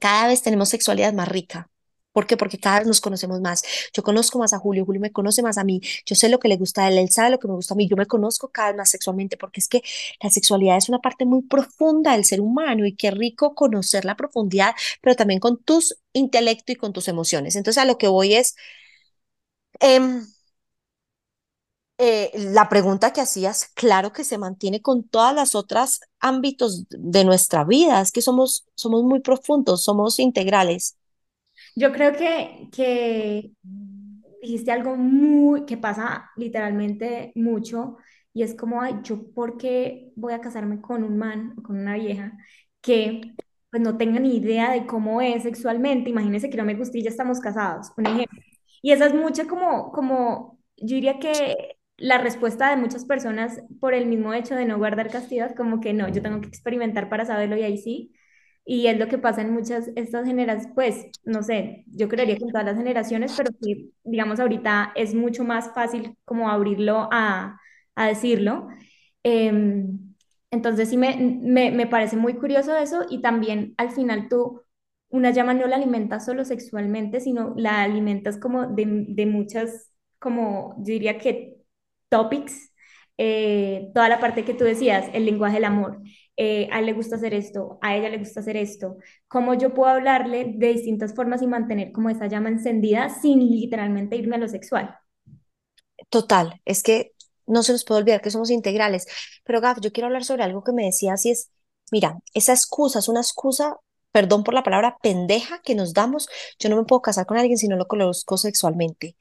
cada vez tenemos sexualidad más rica. ¿Por qué? Porque cada vez nos conocemos más. Yo conozco más a Julio, Julio me conoce más a mí, yo sé lo que le gusta a él, él sabe lo que me gusta a mí, yo me conozco cada vez más sexualmente, porque es que la sexualidad es una parte muy profunda del ser humano y qué rico conocer la profundidad, pero también con tus intelecto y con tus emociones. Entonces a lo que voy es, em, eh, la pregunta que hacías, claro que se mantiene con todas las otras ámbitos de nuestra vida, es que somos, somos muy profundos, somos integrales. Yo creo que, que dijiste algo muy, que pasa literalmente mucho, y es como, ay, yo, ¿por qué voy a casarme con un man o con una vieja que pues no tenga ni idea de cómo es sexualmente? Imagínense que no me guste y ya estamos casados, un ejemplo. Y esa es mucha como, como, yo diría que la respuesta de muchas personas por el mismo hecho de no guardar castidad, como que no, yo tengo que experimentar para saberlo y ahí sí. Y es lo que pasa en muchas estas generaciones, pues, no sé, yo creería que en todas las generaciones, pero que, digamos, ahorita es mucho más fácil como abrirlo a, a decirlo. Em, entonces sí me, me, me parece muy curioso eso y también al final tú una llama no la alimentas solo sexualmente, sino la alimentas como de, de muchas, como yo diría que topics, eh, toda la parte que tú decías, el lenguaje del amor. Eh, a él le gusta hacer esto, a ella le gusta hacer esto, cómo yo puedo hablarle de distintas formas y mantener como esa llama encendida sin literalmente irme a lo sexual. Total, es que no se nos puede olvidar que somos integrales. Pero Gaf, yo quiero hablar sobre algo que me decías y es, mira, esa excusa es una excusa perdón por la palabra pendeja que nos damos, yo no me puedo casar con alguien si no lo conozco sexualmente,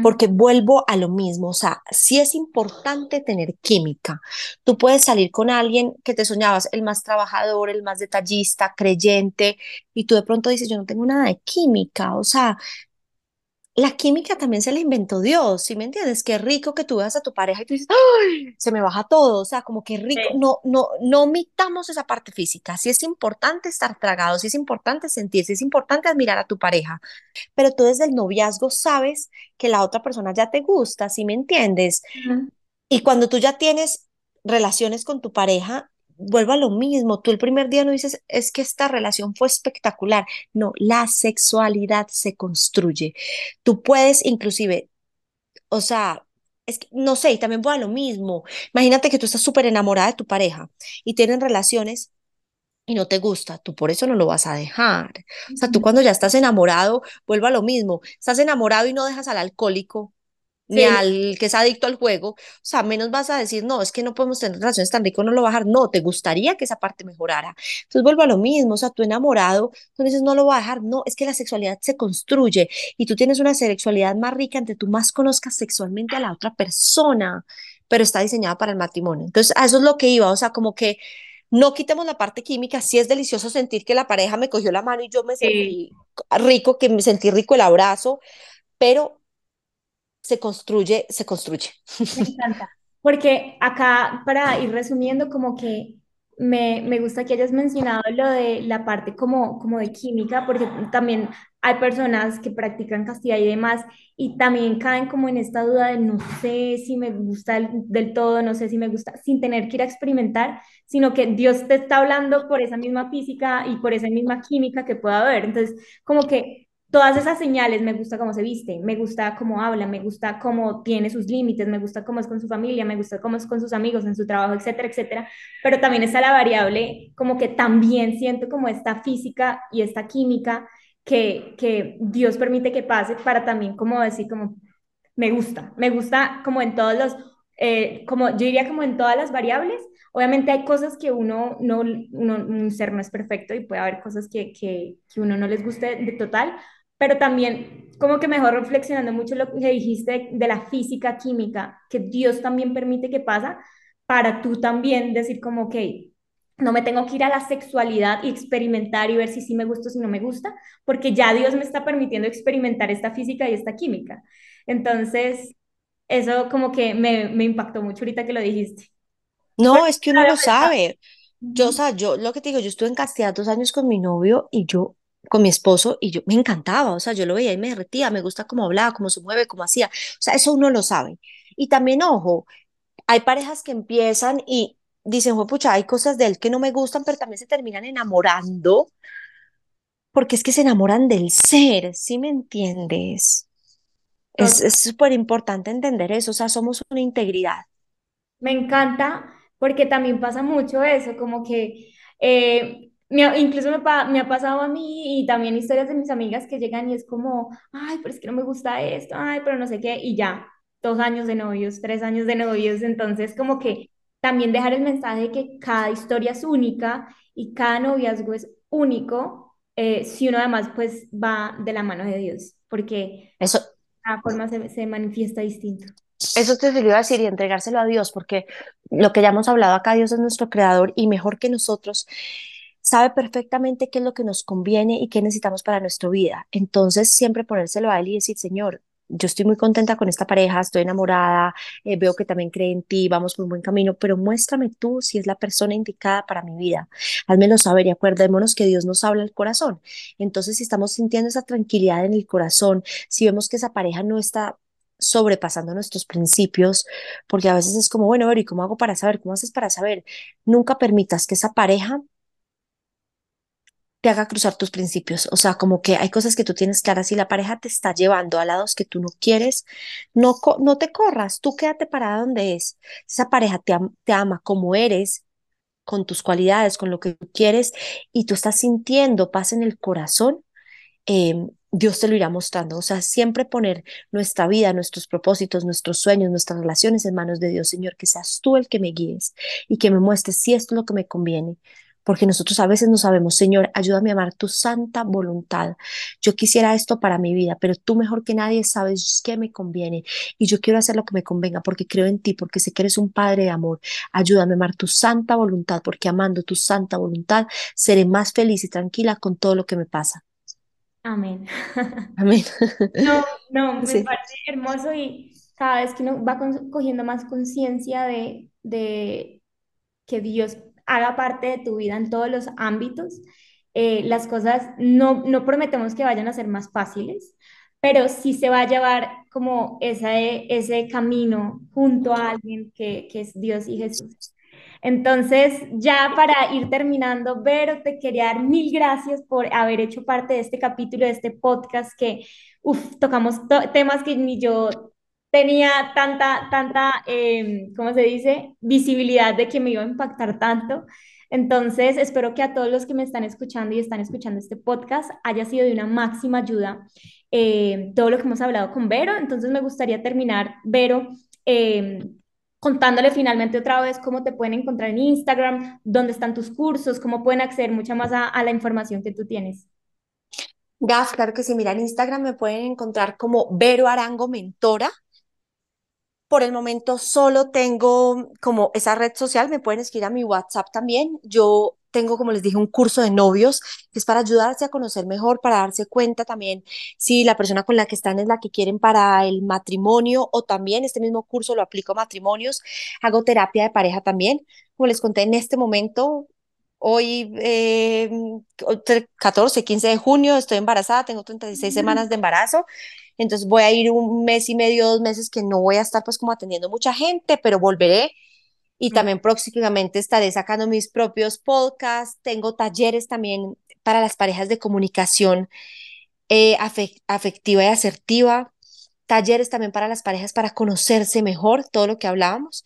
porque vuelvo a lo mismo, o sea, sí es importante tener química. Tú puedes salir con alguien que te soñabas, el más trabajador, el más detallista, creyente, y tú de pronto dices, yo no tengo nada de química, o sea, la química también se la inventó Dios, ¿sí me entiendes? Qué rico que tú veas a tu pareja y tú dices, ¡ay! Se me baja todo, o sea, como que rico, no, no, no omitamos esa parte física, sí es importante estar tragado, sí es importante sentir, sí es importante admirar a tu pareja, pero tú desde el noviazgo sabes que la otra persona ya te gusta, ¿sí me entiendes? Y cuando tú ya tienes relaciones con tu pareja, vuelvo a lo mismo, tú el primer día no dices, es que esta relación fue espectacular. No, la sexualidad se construye. Tú puedes inclusive, o sea, es que, no sé, y también voy a lo mismo. Imagínate que tú estás súper enamorada de tu pareja y tienen relaciones y no te gusta, tú por eso no lo vas a dejar. O sea, tú cuando ya estás enamorado, vuelvo a lo mismo, estás enamorado y no dejas al alcohólico, ni al que es adicto al juego, o sea, menos vas a decir, no, es que no podemos tener relaciones tan ricas, no lo bajar, no, te gustaría que esa parte mejorara. Entonces vuelvo a lo mismo, o sea, tú enamorado, tú dices, no lo voy a dejar, no, es que la sexualidad se construye y tú tienes una sexualidad más rica entre tú más conozcas sexualmente a la otra persona, pero está diseñada para el matrimonio. Entonces, a eso es lo que iba, o sea, como que no quitemos la parte química, sí es delicioso sentir que la pareja me cogió la mano y yo me sentí rico, que me sentí rico el abrazo, pero se construye, se construye. Me encanta. Porque acá, para ir resumiendo, como que me, me, gusta que hayas mencionado lo de la parte como, como de química, porque también hay personas que practican castidad y demás, y también caen como en esta duda de no sé si me gusta del todo, no sé si me gusta, sin tener que ir a experimentar, sino que Dios te está hablando por esa misma física y por esa misma química que pueda haber. Entonces, como que todas esas señales, me gusta cómo se viste, me gusta cómo habla, me gusta cómo tiene sus límites, me gusta cómo es con su familia, me gusta cómo es con sus amigos, en su trabajo, etcétera, etcétera. Pero también está la variable, como que también siento como esta física y esta química que, que Dios permite que pase para también como decir como, me gusta, me gusta como en todos los, eh, como yo diría como en todas las variables, Obviamente hay cosas que uno, no, uno, un ser no es perfecto y puede haber cosas que, que, que uno no les guste de total, pero también como que mejor reflexionando mucho lo que dijiste de la física química, que Dios también permite que pasa, para tú también decir como, que no me tengo que ir a la sexualidad y experimentar y ver si sí me gusta o si no me gusta, porque ya Dios me está permitiendo experimentar esta física y esta química. Entonces, eso como que me, me impactó mucho ahorita que lo dijiste. No, es que uno lo sabe. Yo, o sea, yo lo que te digo, yo estuve en castidad dos años con mi novio y yo con mi esposo y yo me encantaba, o sea, yo lo veía y me derretía, me gusta cómo hablaba, cómo se mueve, cómo hacía, o sea, eso uno lo sabe. Y también, ojo, hay parejas que empiezan y dicen, pucha, hay cosas de él que no me gustan, pero también se terminan enamorando, porque es que se enamoran del ser, ¿sí me entiendes? Es súper importante entender eso, o sea, somos una integridad. Me encanta porque también pasa mucho eso, como que eh, incluso me, me, ha pasado a mí y también historias de mis amigas que llegan y es como, ay, pero es que no me gusta esto, ay, pero no sé qué, y ya, dos años de novios, tres años de novios, entonces como que también dejar el mensaje de que cada historia es única y cada noviazgo es único, eh, si uno además pues va de la mano de Dios, porque eso cada forma se, se manifiesta distinto. Eso te iba a decir y entregárselo a Dios, porque lo que ya hemos hablado acá, Dios es nuestro creador y mejor que nosotros sabe perfectamente qué es lo que nos conviene y qué necesitamos para nuestra vida. Entonces, siempre ponérselo a Él y decir, Señor, yo estoy muy contenta con esta pareja, estoy enamorada, eh, veo que también cree en ti, vamos por un buen camino, pero muéstrame tú si es la persona indicada para mi vida. Házmelo saber y acuérdémonos que Dios nos habla al corazón. Entonces, si estamos sintiendo esa tranquilidad en el corazón, si vemos que esa pareja no está sobrepasando nuestros principios, porque a veces es como, bueno, ¿y cómo hago para saber? ¿Cómo haces para saber? Nunca permitas que esa pareja te haga cruzar tus principios. O sea, como que hay cosas que tú tienes claras. Si la pareja te está llevando a lados que tú no quieres, no, no te corras, tú quédate parada donde es. Esa pareja te, te ama como eres, con tus cualidades, con lo que tú quieres, y tú estás sintiendo paz en el corazón, em, Dios te lo irá mostrando. O sea, siempre poner nuestra vida, nuestros propósitos, nuestros sueños, nuestras relaciones en manos de Dios, Señor, que seas tú el que me guíes y que me muestres si esto es lo que me conviene porque nosotros a veces no sabemos, Señor, ayúdame a amar tu santa voluntad. Yo quisiera esto para mi vida, pero tú mejor que nadie sabes qué me conviene y yo quiero hacer lo que me convenga porque creo en ti, porque sé que eres un Padre de amor. Ayúdame a amar tu santa voluntad, porque amando tu santa voluntad seré más feliz y tranquila con todo lo que me pasa. Amén. Amén. No, no, me parece hermoso y cada vez que uno va cogiendo más conciencia de, de que Dios haga parte de tu vida en todos los ámbitos. Eh, las cosas no, no prometemos que vayan a ser más fáciles, pero sí se va a llevar como ese, ese camino junto a alguien que, que es Dios y Jesús. Entonces, ya para ir terminando, Vero, te quería dar mil gracias por haber hecho parte de este capítulo, de este podcast que, tocamos temas que ni yo tenía tanta, tanta, eh, ¿cómo se dice? Visibilidad de que me iba a impactar tanto. Entonces, espero que a todos los que me están escuchando y están escuchando este podcast haya sido de una máxima ayuda eh, todo lo que hemos hablado con Vero. Entonces, me gustaría terminar, Vero, eh, contándole finalmente otra vez cómo te pueden encontrar en Instagram, dónde están tus cursos, cómo pueden acceder mucha más a, a la información que tú tienes. Gaf, claro que sí, mira, en Instagram me pueden encontrar como Vero Arango Mentora. Por el momento solo tengo como esa red social, me pueden escribir a mi WhatsApp también. Yo tengo, como les dije, un curso de novios que es para ayudarse a conocer mejor, para darse cuenta también si la persona con la que están es la que quieren para el matrimonio o también este mismo curso lo aplico a matrimonios. Hago terapia de pareja también. Como les conté en este momento, hoy eh, 14, 15 de junio, estoy embarazada, tengo 36 semanas de embarazo entonces voy a ir un mes y medio, dos meses que no voy a estar pues como atendiendo mucha gente, pero volveré. Y también próximamente estaré sacando mis propios podcasts, tengo talleres también para las parejas de comunicación eh, afectiva y asertiva, talleres también para las parejas para conocerse mejor, todo lo que hablábamos.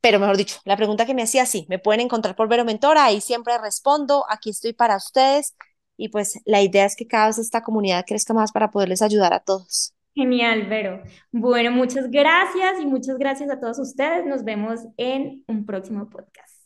Pero mejor dicho, la pregunta que me hacía, sí, me pueden encontrar por Vero Mentora, ahí siempre respondo, aquí estoy para ustedes y pues la idea es que cada vez esta comunidad crezca más para poderles ayudar a todos. Genial, Vero. Bueno, muchas gracias y muchas gracias a todos ustedes. Nos vemos en un próximo podcast.